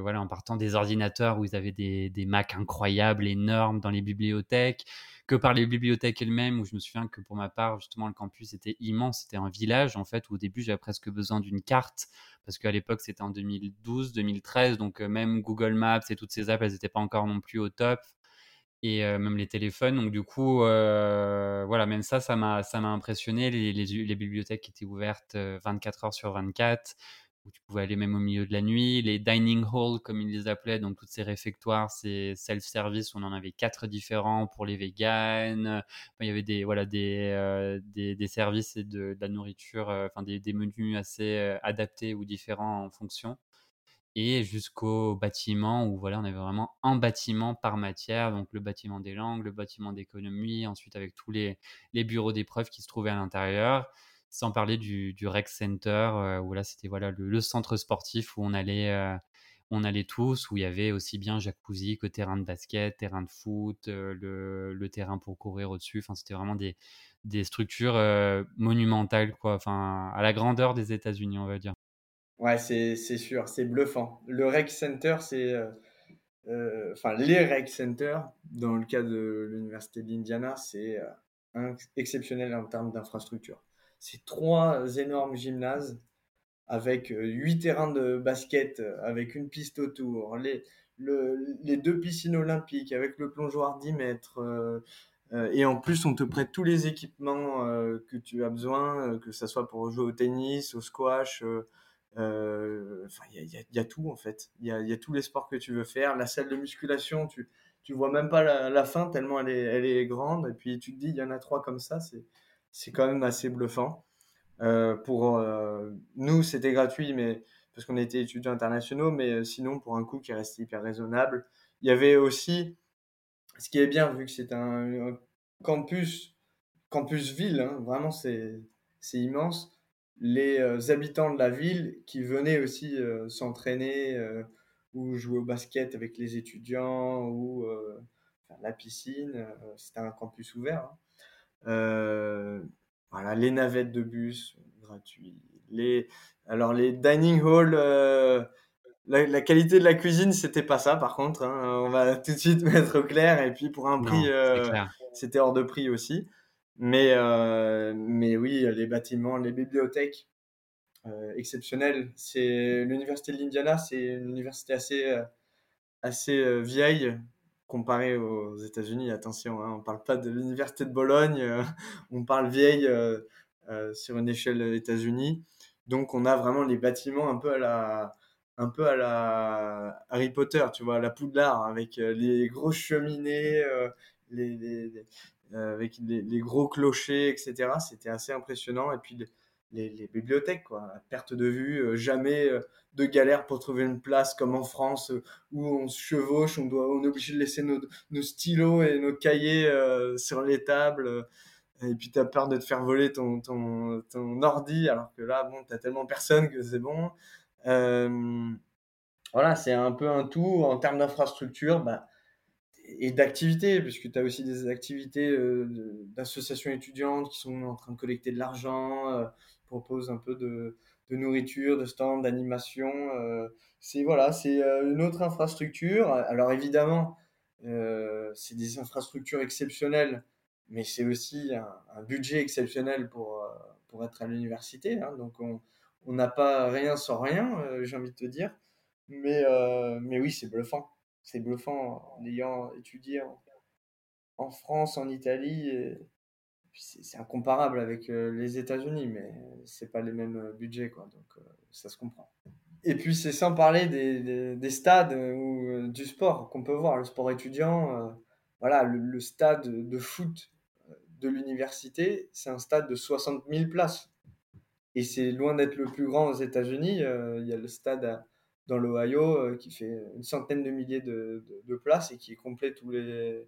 voilà, en partant des ordinateurs où ils avaient des, des Macs incroyables, énormes dans les bibliothèques, que par les bibliothèques elles-mêmes, où je me souviens que pour ma part, justement, le campus était immense, c'était un village, en fait, où au début, j'avais presque besoin d'une carte, parce qu'à l'époque, c'était en 2012, 2013, donc euh, même Google Maps et toutes ces apps, elles n'étaient pas encore non plus au top, et euh, même les téléphones, donc du coup, euh, voilà, même ça, ça m'a impressionné, les, les, les, bibliothèques étaient ouvertes 24 heures sur 24, tu pouvais aller même au milieu de la nuit. Les dining halls, comme ils les appelaient, donc toutes ces réfectoires, ces self-service, on en avait quatre différents pour les véganes. il y avait des, euh, services et de, la nourriture, euh, enfin des, des, menus assez euh, adaptés ou différents en fonction. Et jusqu'au bâtiment où voilà, on avait vraiment un bâtiment par matière, donc le bâtiment des langues, le bâtiment d'économie, ensuite avec tous les, les bureaux d'épreuves qui se trouvaient à l'intérieur sans parler du, du rec center euh, où là c'était voilà le, centre sportif où on allait euh, on allait tous où il y avait aussi bien jacuzzi que terrain de basket terrain de foot euh, le, terrain pour courir au dessus enfin c'était vraiment des, des structures monumentales quoi. Enfin à la grandeur des États-Unis on va dire. Ouais c'est sûr c'est bluffant. Le rec center c'est enfin les rec centers dans le cas de l'université d'Indiana c'est exceptionnel en termes d'infrastructure c'est trois énormes gymnases avec euh, huit terrains de basket euh, avec une piste autour, les, deux piscines olympiques avec le plongeoir 10 mètres. Euh, et en plus, on te prête tous les équipements que tu as besoin, que ce soit pour jouer au tennis, au squash. Enfin, il y, a, tout en fait. Il y a, tous les sports que tu veux faire. La salle de musculation, tu tu vois même pas la, fin tellement elle est, grande. Et puis tu te dis, il y en a trois comme ça. C'est quand même assez bluffant. Euh, pour euh, nous, c'était gratuit, mais parce qu'on était étudiants internationaux, mais euh, sinon pour un coût qui restait hyper raisonnable. Il y avait aussi, ce qui est bien vu que c'est un, campus, campus ville, hein, vraiment c'est c'est immense. Les habitants de la ville qui venaient aussi s'entraîner ou jouer au basket avec les étudiants ou faire la piscine, c'était un campus ouvert. Hein. Euh, voilà, les navettes de bus gratuits. Les, alors les dining halls, euh, la, qualité de la cuisine, c'était pas ça par contre. Hein. on va tout de suite mettre au clair. Et puis pour un prix, euh, c'était hors de prix aussi. Mais, mais oui, les bâtiments, les bibliothèques, exceptionnelles. C'est l'université de l'Indiana, c'est une université assez, assez vieille comparé aux États-Unis, attention, hein, on ne parle pas de l'université de Bologne, euh, on parle vieille euh, euh, sur une échelle États-Unis. Donc on a vraiment les bâtiments un peu à la, un peu à la Harry Potter, tu vois, à la Poudlard, avec les grosses cheminées, avec les, gros clochers, etc. C'était assez impressionnant. Et puis les, bibliothèques, quoi. perte de vue, euh, jamais euh, de galère pour trouver une place comme en France euh, où on se chevauche, on, doit, on est obligé de laisser nos, stylos et nos cahiers sur les tables. et puis tu as peur de te faire voler ton, ton, ton ordi, alors que là, bon, tu tellement personne que c'est bon. voilà, c'est un peu un tout en termes d'infrastructure. Bah, et d'activités, puisque tu as aussi des activités d'associations étudiantes qui sont en train de collecter de l'argent, propose un peu de, nourriture, de stand, d'animation. Euh, c'est voilà, c'est euh, une autre infrastructure. Alors évidemment, euh, c'est des infrastructures exceptionnelles mais c'est aussi un, budget exceptionnel pour, pour être à l'université. Hein. donc on n'a pas rien sans rien, j'ai envie de te dire. Mais, mais oui, c'est bluffant. C'est bluffant en ayant étudié en, France, en Italie. C'est incomparable avec les États-Unis, mais c'est pas les mêmes budgets, quoi. Donc ça se comprend. Et puis c'est sans parler des, des, stades ou du sport qu'on peut voir, le sport étudiant. voilà, le, stade de foot de l'université, c'est un stade de 60 000 places. Et c'est loin d'être le plus grand aux États-Unis. Il y a le stade dans l'Ohio qui fait une centaine de milliers de, de, places et qui est complet tous les,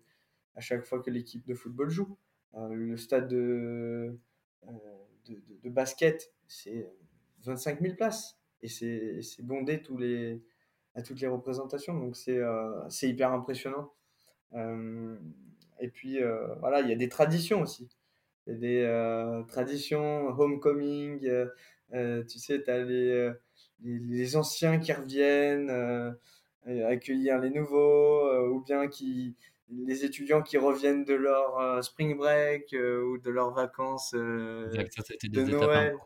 à chaque fois que l'équipe de football joue. Le stade de, de, de basket, c'est 25 000 places et c'est bondé tous les, à toutes les représentations. Donc c'est euh, hyper impressionnant. Euh, et puis euh, voilà, il y a des traditions aussi. Des traditions, homecoming, tu sais, tu as les, les, anciens qui reviennent, accueillir les nouveaux, ou bien qui, les étudiants qui reviennent de leur spring break ou de leurs vacances de Noël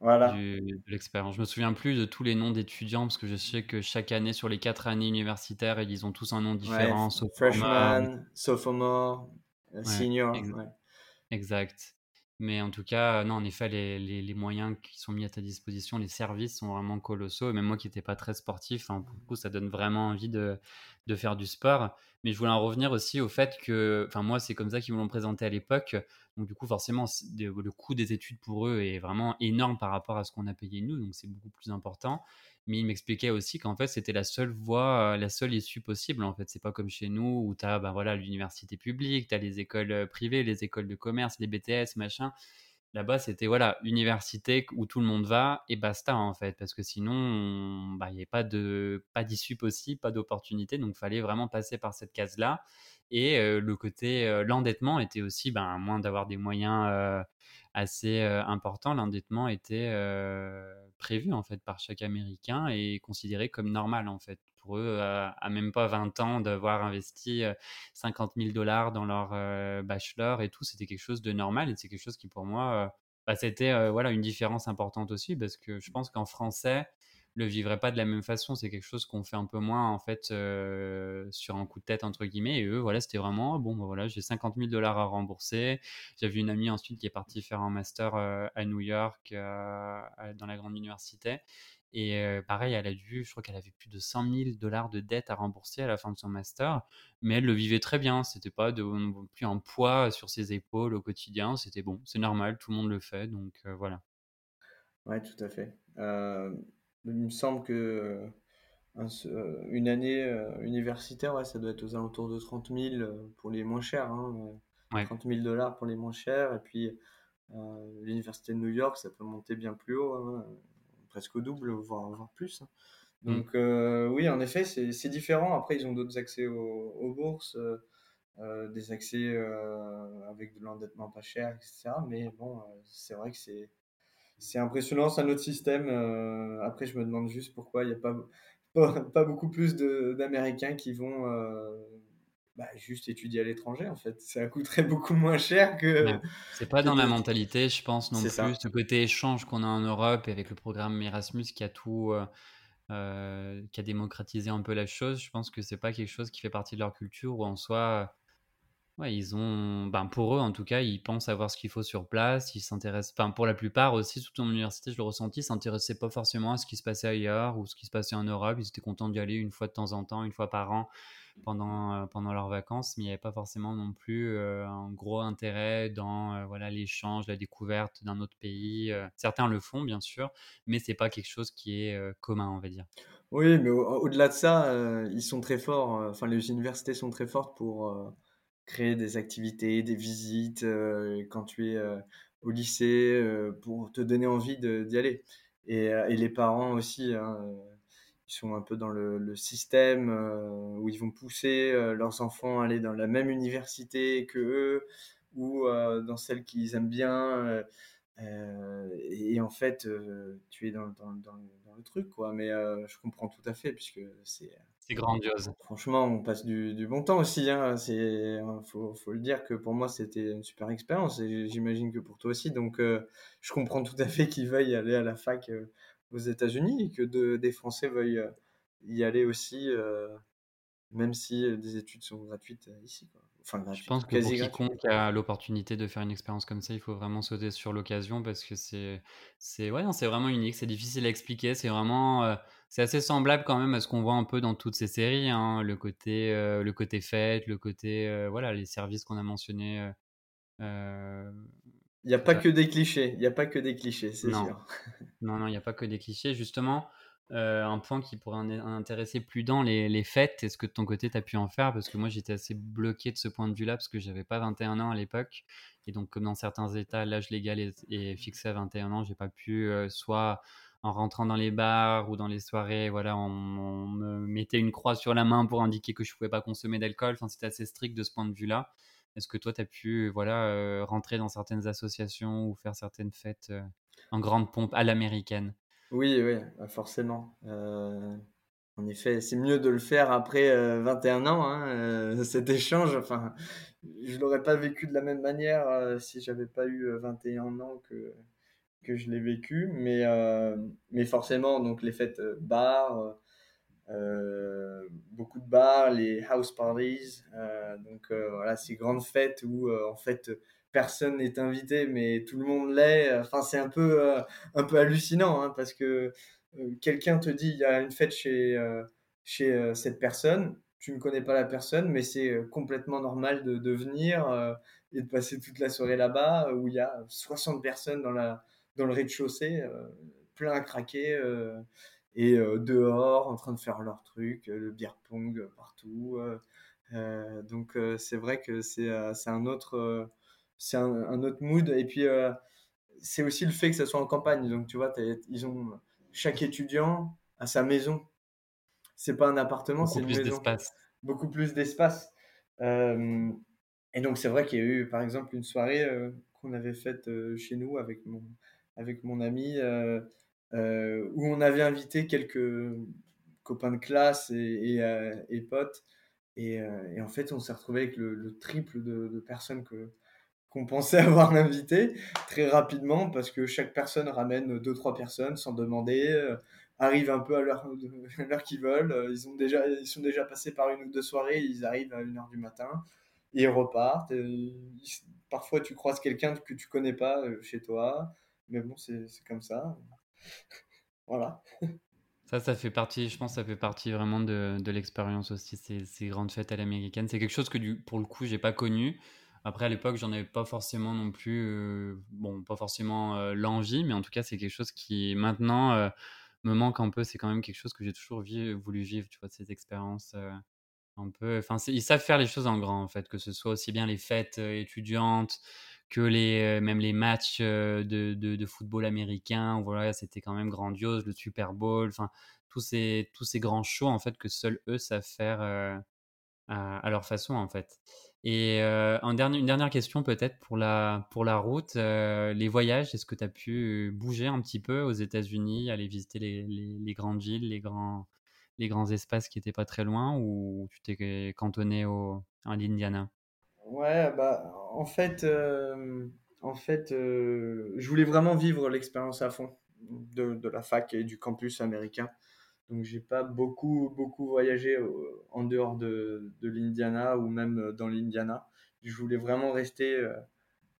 voilà. de l'expérience. Je me souviens plus de tous les noms d'étudiants parce que je sais que chaque année sur les quatre années universitaires, ils ont tous un nom différent. freshman, sophomore, euh, senior. Exact. Mais en tout cas, non, en effet, les, les, moyens qui sont mis à ta disposition, les services sont vraiment colossaux. Et même moi qui n'étais pas très sportif, hein, coup, ça donne vraiment envie de, de, faire du sport. Mais je voulais en revenir aussi au fait que, enfin, moi, c'est comme ça qu'ils me l'ont présenté à l'époque. Donc, du coup, forcément, le coût des études pour eux est vraiment énorme par rapport à ce qu'on a payé nous. Donc, c'est beaucoup plus important mais il m'expliquait aussi qu'en fait c'était la seule voie, euh, la seule issue possible. En fait, c'est pas comme chez nous où tu as ben voilà, l'université publique, tu as les écoles euh, privées, les écoles de commerce, les BTS, machin. Là-bas, c'était voilà, université où tout le monde va et basta en fait, parce que sinon, bah, il n'y avait pas de pas d'issue possible, pas d'opportunité, donc fallait vraiment passer par cette case-là. Et le côté, l'endettement était aussi, ben, moins d'avoir des moyens assez important. L'endettement était prévu en fait par chaque Américain et considéré comme normal en fait pour eux à, même pas 20 ans d'avoir investi 50 000 dollars dans leur bachelor et tout. C'était quelque chose de normal et c'est quelque chose qui pour moi bah, c'était voilà une différence importante aussi parce que je pense qu'en français le vivrait pas de la même façon. C'est quelque chose qu'on fait un peu moins en fait euh, sur un coup de tête entre guillemets. Et eux, voilà, c'était vraiment bon. Bah, voilà, j'ai 50 000 dollars à rembourser. J'avais une amie ensuite qui est partie faire un master euh, à New York euh, dans la grande université. Et pareil, elle a dû, je crois qu'elle avait plus de 100 000 dollars de dettes à rembourser à la fin de son master, mais elle le vivait très bien. C'était pas de, plus un poids sur ses épaules au quotidien. C'était bon, c'est normal, tout le monde le fait, donc voilà. Ouais, tout à fait. Il me semble que euh, euh, une année euh, universitaire, ça doit être aux alentours de 30 000 pour les moins chers. 30 000 dollars pour les moins chers. Et puis, l'université de New York, ça peut monter bien plus haut, hein, presque au double, voire, plus. Hein. Mm. Donc, oui, en effet, c'est différent. Après, ils ont d'autres accès aux, bourses, des accès avec de l'endettement pas cher, etc. Mais bon, c'est vrai que c'est c'est impressionnant, c'est un autre système. Euh, après, je me demande juste pourquoi il n'y a pas, pas, beaucoup plus d'Américains qui vont euh, bah, juste étudier à l'étranger, en fait. Ça coûterait beaucoup moins cher que. C'est pas dans la mentalité, je pense, non plus. Ce côté échange qu'on a en Europe et avec le programme Erasmus qui a tout. Euh, qui a démocratisé un peu la chose, je pense que c'est pas quelque chose qui fait partie de leur culture ou en soi Ouais, ils ont, ben pour eux en tout cas, ils pensent avoir ce qu'il faut sur place. Ils s'intéressent, enfin pour la plupart aussi, surtout en université, je le ressentis, ils s'intéressaient pas forcément à ce qui se passait ailleurs ou ce qui se passait en Europe. Ils étaient contents d'y aller une fois de temps en temps, une fois par an pendant, euh, pendant leurs vacances, mais il n'y avait pas forcément non plus euh, un gros intérêt dans euh, voilà l'échange, la découverte d'un autre pays. certains le font bien sûr, mais c'est pas quelque chose qui est commun, on va dire. Oui, mais au-delà de ça, ils sont très forts. Enfin, les universités sont très fortes pour créer des activités, des visites euh, quand tu es euh, au lycée euh, pour te donner envie d'y aller. Et, les parents aussi, hein, ils sont un peu dans le, système où ils vont pousser leurs enfants à aller dans la même université que eux ou dans celle qu'ils aiment bien. et en fait, tu es dans, dans, dans, le truc, quoi. Mais je comprends tout à fait, puisque c'est. C'est grandiose. Franchement, on passe du, bon temps aussi. Hein. C'est, faut, faut, le dire que pour moi, c'était une super expérience et j'imagine que pour toi aussi. Donc, je comprends tout à fait qu'ils veuillent aller à la fac aux États-Unis et que de, des Français veuillent y aller aussi, même si des études sont gratuites ici. Quoi. Je pense que pour quiconque a l'opportunité de faire une expérience comme ça, il faut vraiment sauter sur l'occasion parce que c'est c'est ouais, c'est vraiment unique, c'est difficile à expliquer, c'est vraiment euh, c'est assez semblable quand même à ce qu'on voit un peu dans toutes ces séries, hein, le côté euh, le côté fête, le côté euh, voilà les services qu'on a mentionnés. il n'y a pas que des clichés, il n'y a pas que des clichés, c'est sûr. non, non, il n'y a pas que des clichés. Justement, euh, un point qui pourrait intéresser plus dans les, fêtes. Est-ce que de ton côté, tu as pu en faire? Parce que moi, j'étais assez bloqué de ce point de vue-là, parce que j'avais pas 21 ans à l'époque. Et donc, comme dans certains États, l'âge légal est, fixé à 21 ans, j'ai pas pu, euh, soit en rentrant dans les bars ou dans les soirées, voilà, on, me mettait une croix sur la main pour indiquer que je pouvais pas consommer d'alcool. Enfin, c'était assez strict de ce point de vue-là. Est-ce que toi, tu as pu voilà, euh, rentrer dans certaines associations ou faire certaines fêtes en grande pompe à l'américaine? Oui, oui, bah, forcément. Euh, en effet, c'est mieux de le faire après 21 euh, ans, hein, euh, cet échange. Enfin, je l'aurais pas vécu de la même manière si j'avais pas eu 21 ans que, que je l'ai vécu. Mais, mais forcément, donc les fêtes bars, beaucoup de bars, les house parties, donc voilà, ces grandes fêtes où en fait personne n'est invité, mais tout le monde l'est. Enfin, c'est un peu, euh, un peu hallucinant, hein, parce que euh, quelqu'un te dit il y a une fête chez, euh, chez cette personne, tu ne connais pas la personne, mais c'est complètement normal de venir et de passer toute la soirée là-bas, où il y a 60 personnes dans, la, dans le rez-de-chaussée, plein à craquer, et dehors, en train de faire leur truc, le beer pong partout. donc c'est vrai que c'est un autre c'est un, autre mood. Et puis, euh, c'est aussi le fait que ça soit en campagne. Donc, tu vois, ils ont chaque étudiant à sa maison. C'est pas un appartement, c'est une maison. Beaucoup plus d'espace. Euh, et donc, c'est vrai qu'il y a eu, par exemple, une soirée euh, qu'on avait faite chez nous avec mon, avec mon ami, où on avait invité quelques copains de classe et, et, potes. Et, en fait, on s'est retrouvé avec le, triple de, personnes que, qu'on pensait avoir invité très rapidement parce que chaque personne ramène deux trois personnes sans demander euh, arrive un peu à l'heure qu'ils veulent euh, ils ont déjà ils sont déjà passés par une ou deux soirées ils arrivent à 1h du matin et ils repartent parfois tu croises quelqu'un que tu connais pas euh, chez toi mais bon c'est comme ça voilà ça, ça fait partie, je pense, ça fait partie vraiment de, de l'expérience aussi, ces, ces, grandes fêtes à l'américaine. C'est quelque chose que, pour le coup, j'ai pas connu. Après, à l'époque, j'en avais pas forcément non plus, euh, bon, pas forcément euh, l'envie, mais en tout cas, c'est quelque chose qui maintenant euh, me manque un peu. C'est quand même quelque chose que j'ai toujours voulu vivre, tu vois, cette expérience un peu. Enfin, ils savent faire les choses en grand, en fait, que ce soit aussi bien les fêtes étudiantes que les, même les matchs de, de, football américain. Voilà, c'était quand même grandiose, le Super Bowl, enfin, tous ces, tous ces grands shows, en fait, que seuls eux savent faire à, à, leur façon, en fait. Et euh, une dernière question peut-être pour la, pour la route. Euh, les voyages, est-ce que tu as pu bouger un petit peu aux États-Unis, aller visiter les, les, grandes villes, les grands, les grands espaces qui n'étaient pas très loin ou tu t'es cantonné au, à l'Indiana? Ouais, bah, en fait, euh, en fait je voulais vraiment vivre l'expérience à fond de, de, la fac et du campus américain. Donc j'ai pas beaucoup beaucoup voyagé euh, en dehors de, de l'Indiana ou même euh, dans l'Indiana. Je voulais vraiment rester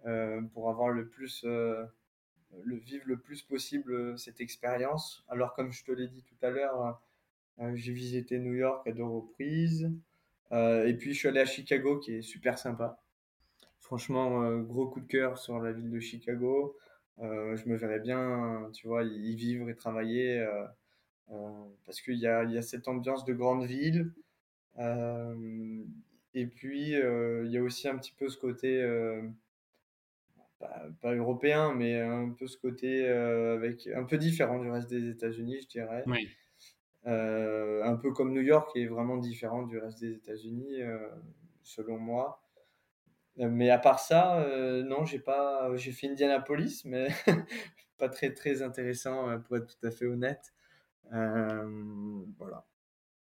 euh, pour avoir le plus le vivre le plus possible cette expérience. Alors comme je te l'ai dit tout à l'heure, j'ai visité New York à deux reprises. Et puis je suis allé à Chicago qui est super sympa. Franchement, gros coup de cœur sur la ville de Chicago. je me verrais bien, tu vois, y vivre et travailler. Euh, parce qu'il y a, cette ambiance de grande ville. Euh, et puis, euh, il y a aussi un petit peu ce côté pas, européen, mais un peu ce côté avec un peu différent du reste des États-Unis, je dirais. Oui. Un peu comme New York, qui est vraiment différent du reste des États-Unis, selon moi. Mais à part ça, non, j'ai pas, j'ai fait Indianapolis, mais pas très très intéressant pour être tout à fait honnête. voilà.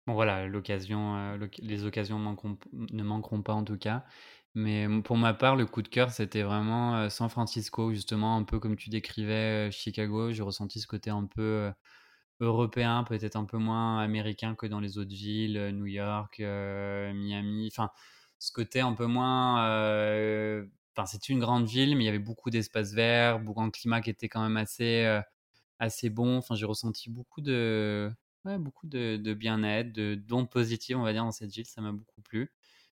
Bon voilà, l'occasion, les occasions ne manqueront pas en tout cas. Mais pour ma part, le coup de cœur, c'était vraiment San Francisco, justement, un peu comme tu décrivais Chicago. J'ai ressenti ce côté un peu européen, peut-être un peu moins américain que dans les autres villes, New York, Miami. Enfin, ce côté un peu moins. Enfin, c'est une grande ville, mais il y avait beaucoup d'espaces verts, beaucoup un climat qui était quand même assez, assez bon. Enfin, j'ai ressenti beaucoup de, beaucoup de, de bien-être, de d'ondes positives, on va dire, dans cette ville. Ça m'a beaucoup plu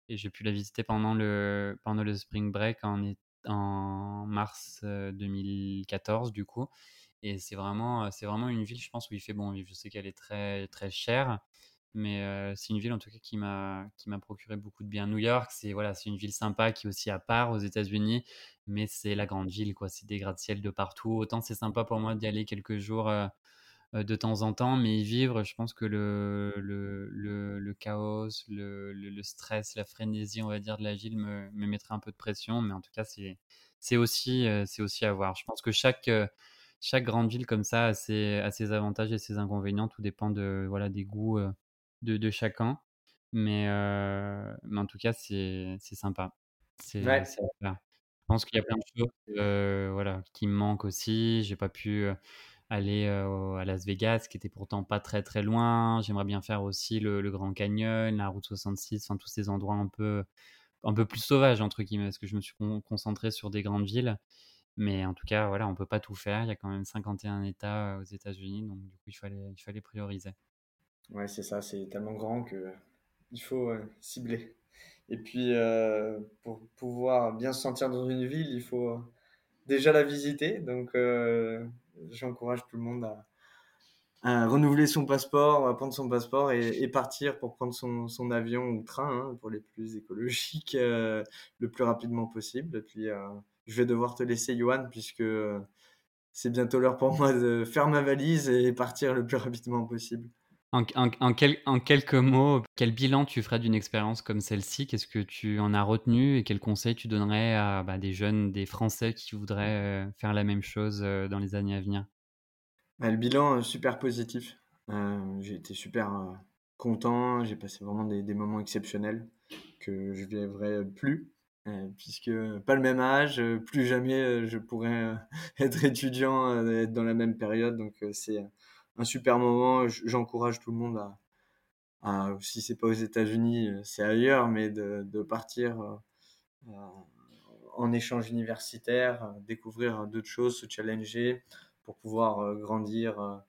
et j'ai pu la visiter pendant le, pendant le spring break en, en mars 2014 du coup. Et c'est vraiment, c'est vraiment une ville, je pense, où il fait bon vivre. Je sais qu'elle est très, très chère, mais c'est une ville en tout cas qui m'a, qui m'a procuré beaucoup de bien. New York, c'est voilà, c'est une ville sympa qui est aussi à part aux États-Unis, mais c'est la grande ville, quoi. C'est des gratte-ciel de partout. Autant c'est sympa pour moi d'y aller quelques jours euh, de temps en temps, mais y vivre, je pense que le, le, le, chaos, le, le, stress, la frénésie, on va dire, de la ville me, me mettrait un peu de pression, mais en tout cas, c'est, aussi, euh, aussi à voir. Je pense que chaque, euh, chaque grande ville comme ça a ses, a ses avantages et ses inconvénients, tout dépend de, voilà, des goûts de, de chacun, mais, mais en tout cas, c'est, c'est sympa. Je pense qu'il y a plein de choses voilà, qui me manquent aussi. J'ai pas pu aller à Las Vegas, qui était pourtant pas très très loin. J'aimerais bien faire aussi le, Grand Canyon, la route 66, enfin tous ces endroits un peu, un peu plus sauvages, entre guillemets, parce que je me suis concentré sur des grandes villes. Mais en tout cas, voilà, on peut pas tout faire. Il y a quand même 51 États aux États-Unis, donc du coup, il fallait, il fallait prioriser. Ouais, c'est ça, c'est tellement grand que il faut cibler. Et puis, pour pouvoir bien se sentir dans une ville, il faut déjà la visiter. Donc, j'encourage tout le monde à, renouveler son passeport, à prendre son passeport et, partir pour prendre son, avion ou train hein, pour les plus écologiques euh, le plus rapidement possible. Et puis, euh, je vais devoir te laisser, Johan, puisque euh, c'est bientôt l'heure pour moi de faire ma valise et partir le plus rapidement possible. En, en, quelques mots, quel bilan tu ferais d'une expérience comme celle-ci? Qu'est-ce que tu en as retenu et quels conseils tu donnerais à bah, des jeunes, des Français qui voudraient euh, faire la même chose euh, dans les années à venir? Bah, Le bilan, super positif. Euh, j'ai été super content, j'ai passé vraiment des, moments exceptionnels que je ne vivrai plus, puisque pas le même âge, plus jamais je pourrais être étudiant, être dans la même période. Donc c'est un super moment. J'encourage tout le monde à, à si c'est pas aux États-Unis, euh, c'est ailleurs, mais de, partir euh, euh, en échange universitaire, découvrir d'autres choses, se challenger pour pouvoir grandir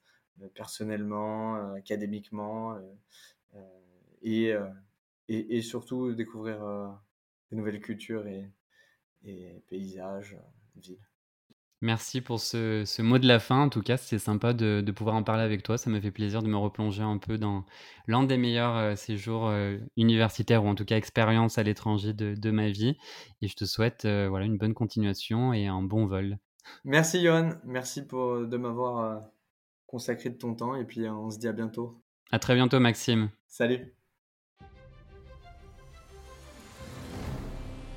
personnellement, académiquement et, et, surtout découvrir de nouvelles cultures et, et paysages, villes. Merci pour ce, mot de la fin. En tout cas, c'est sympa de, pouvoir en parler avec toi. Ça m'a fait plaisir de me replonger un peu dans l'un des meilleurs euh, séjours euh, universitaires ou en tout cas expériences à l'étranger de, ma vie. Et je te souhaite euh, voilà, une bonne continuation et un bon vol. Merci Johan. Merci pour, de m'avoir consacré de ton temps. Et puis on se dit à bientôt. À très bientôt Maxime. Salut.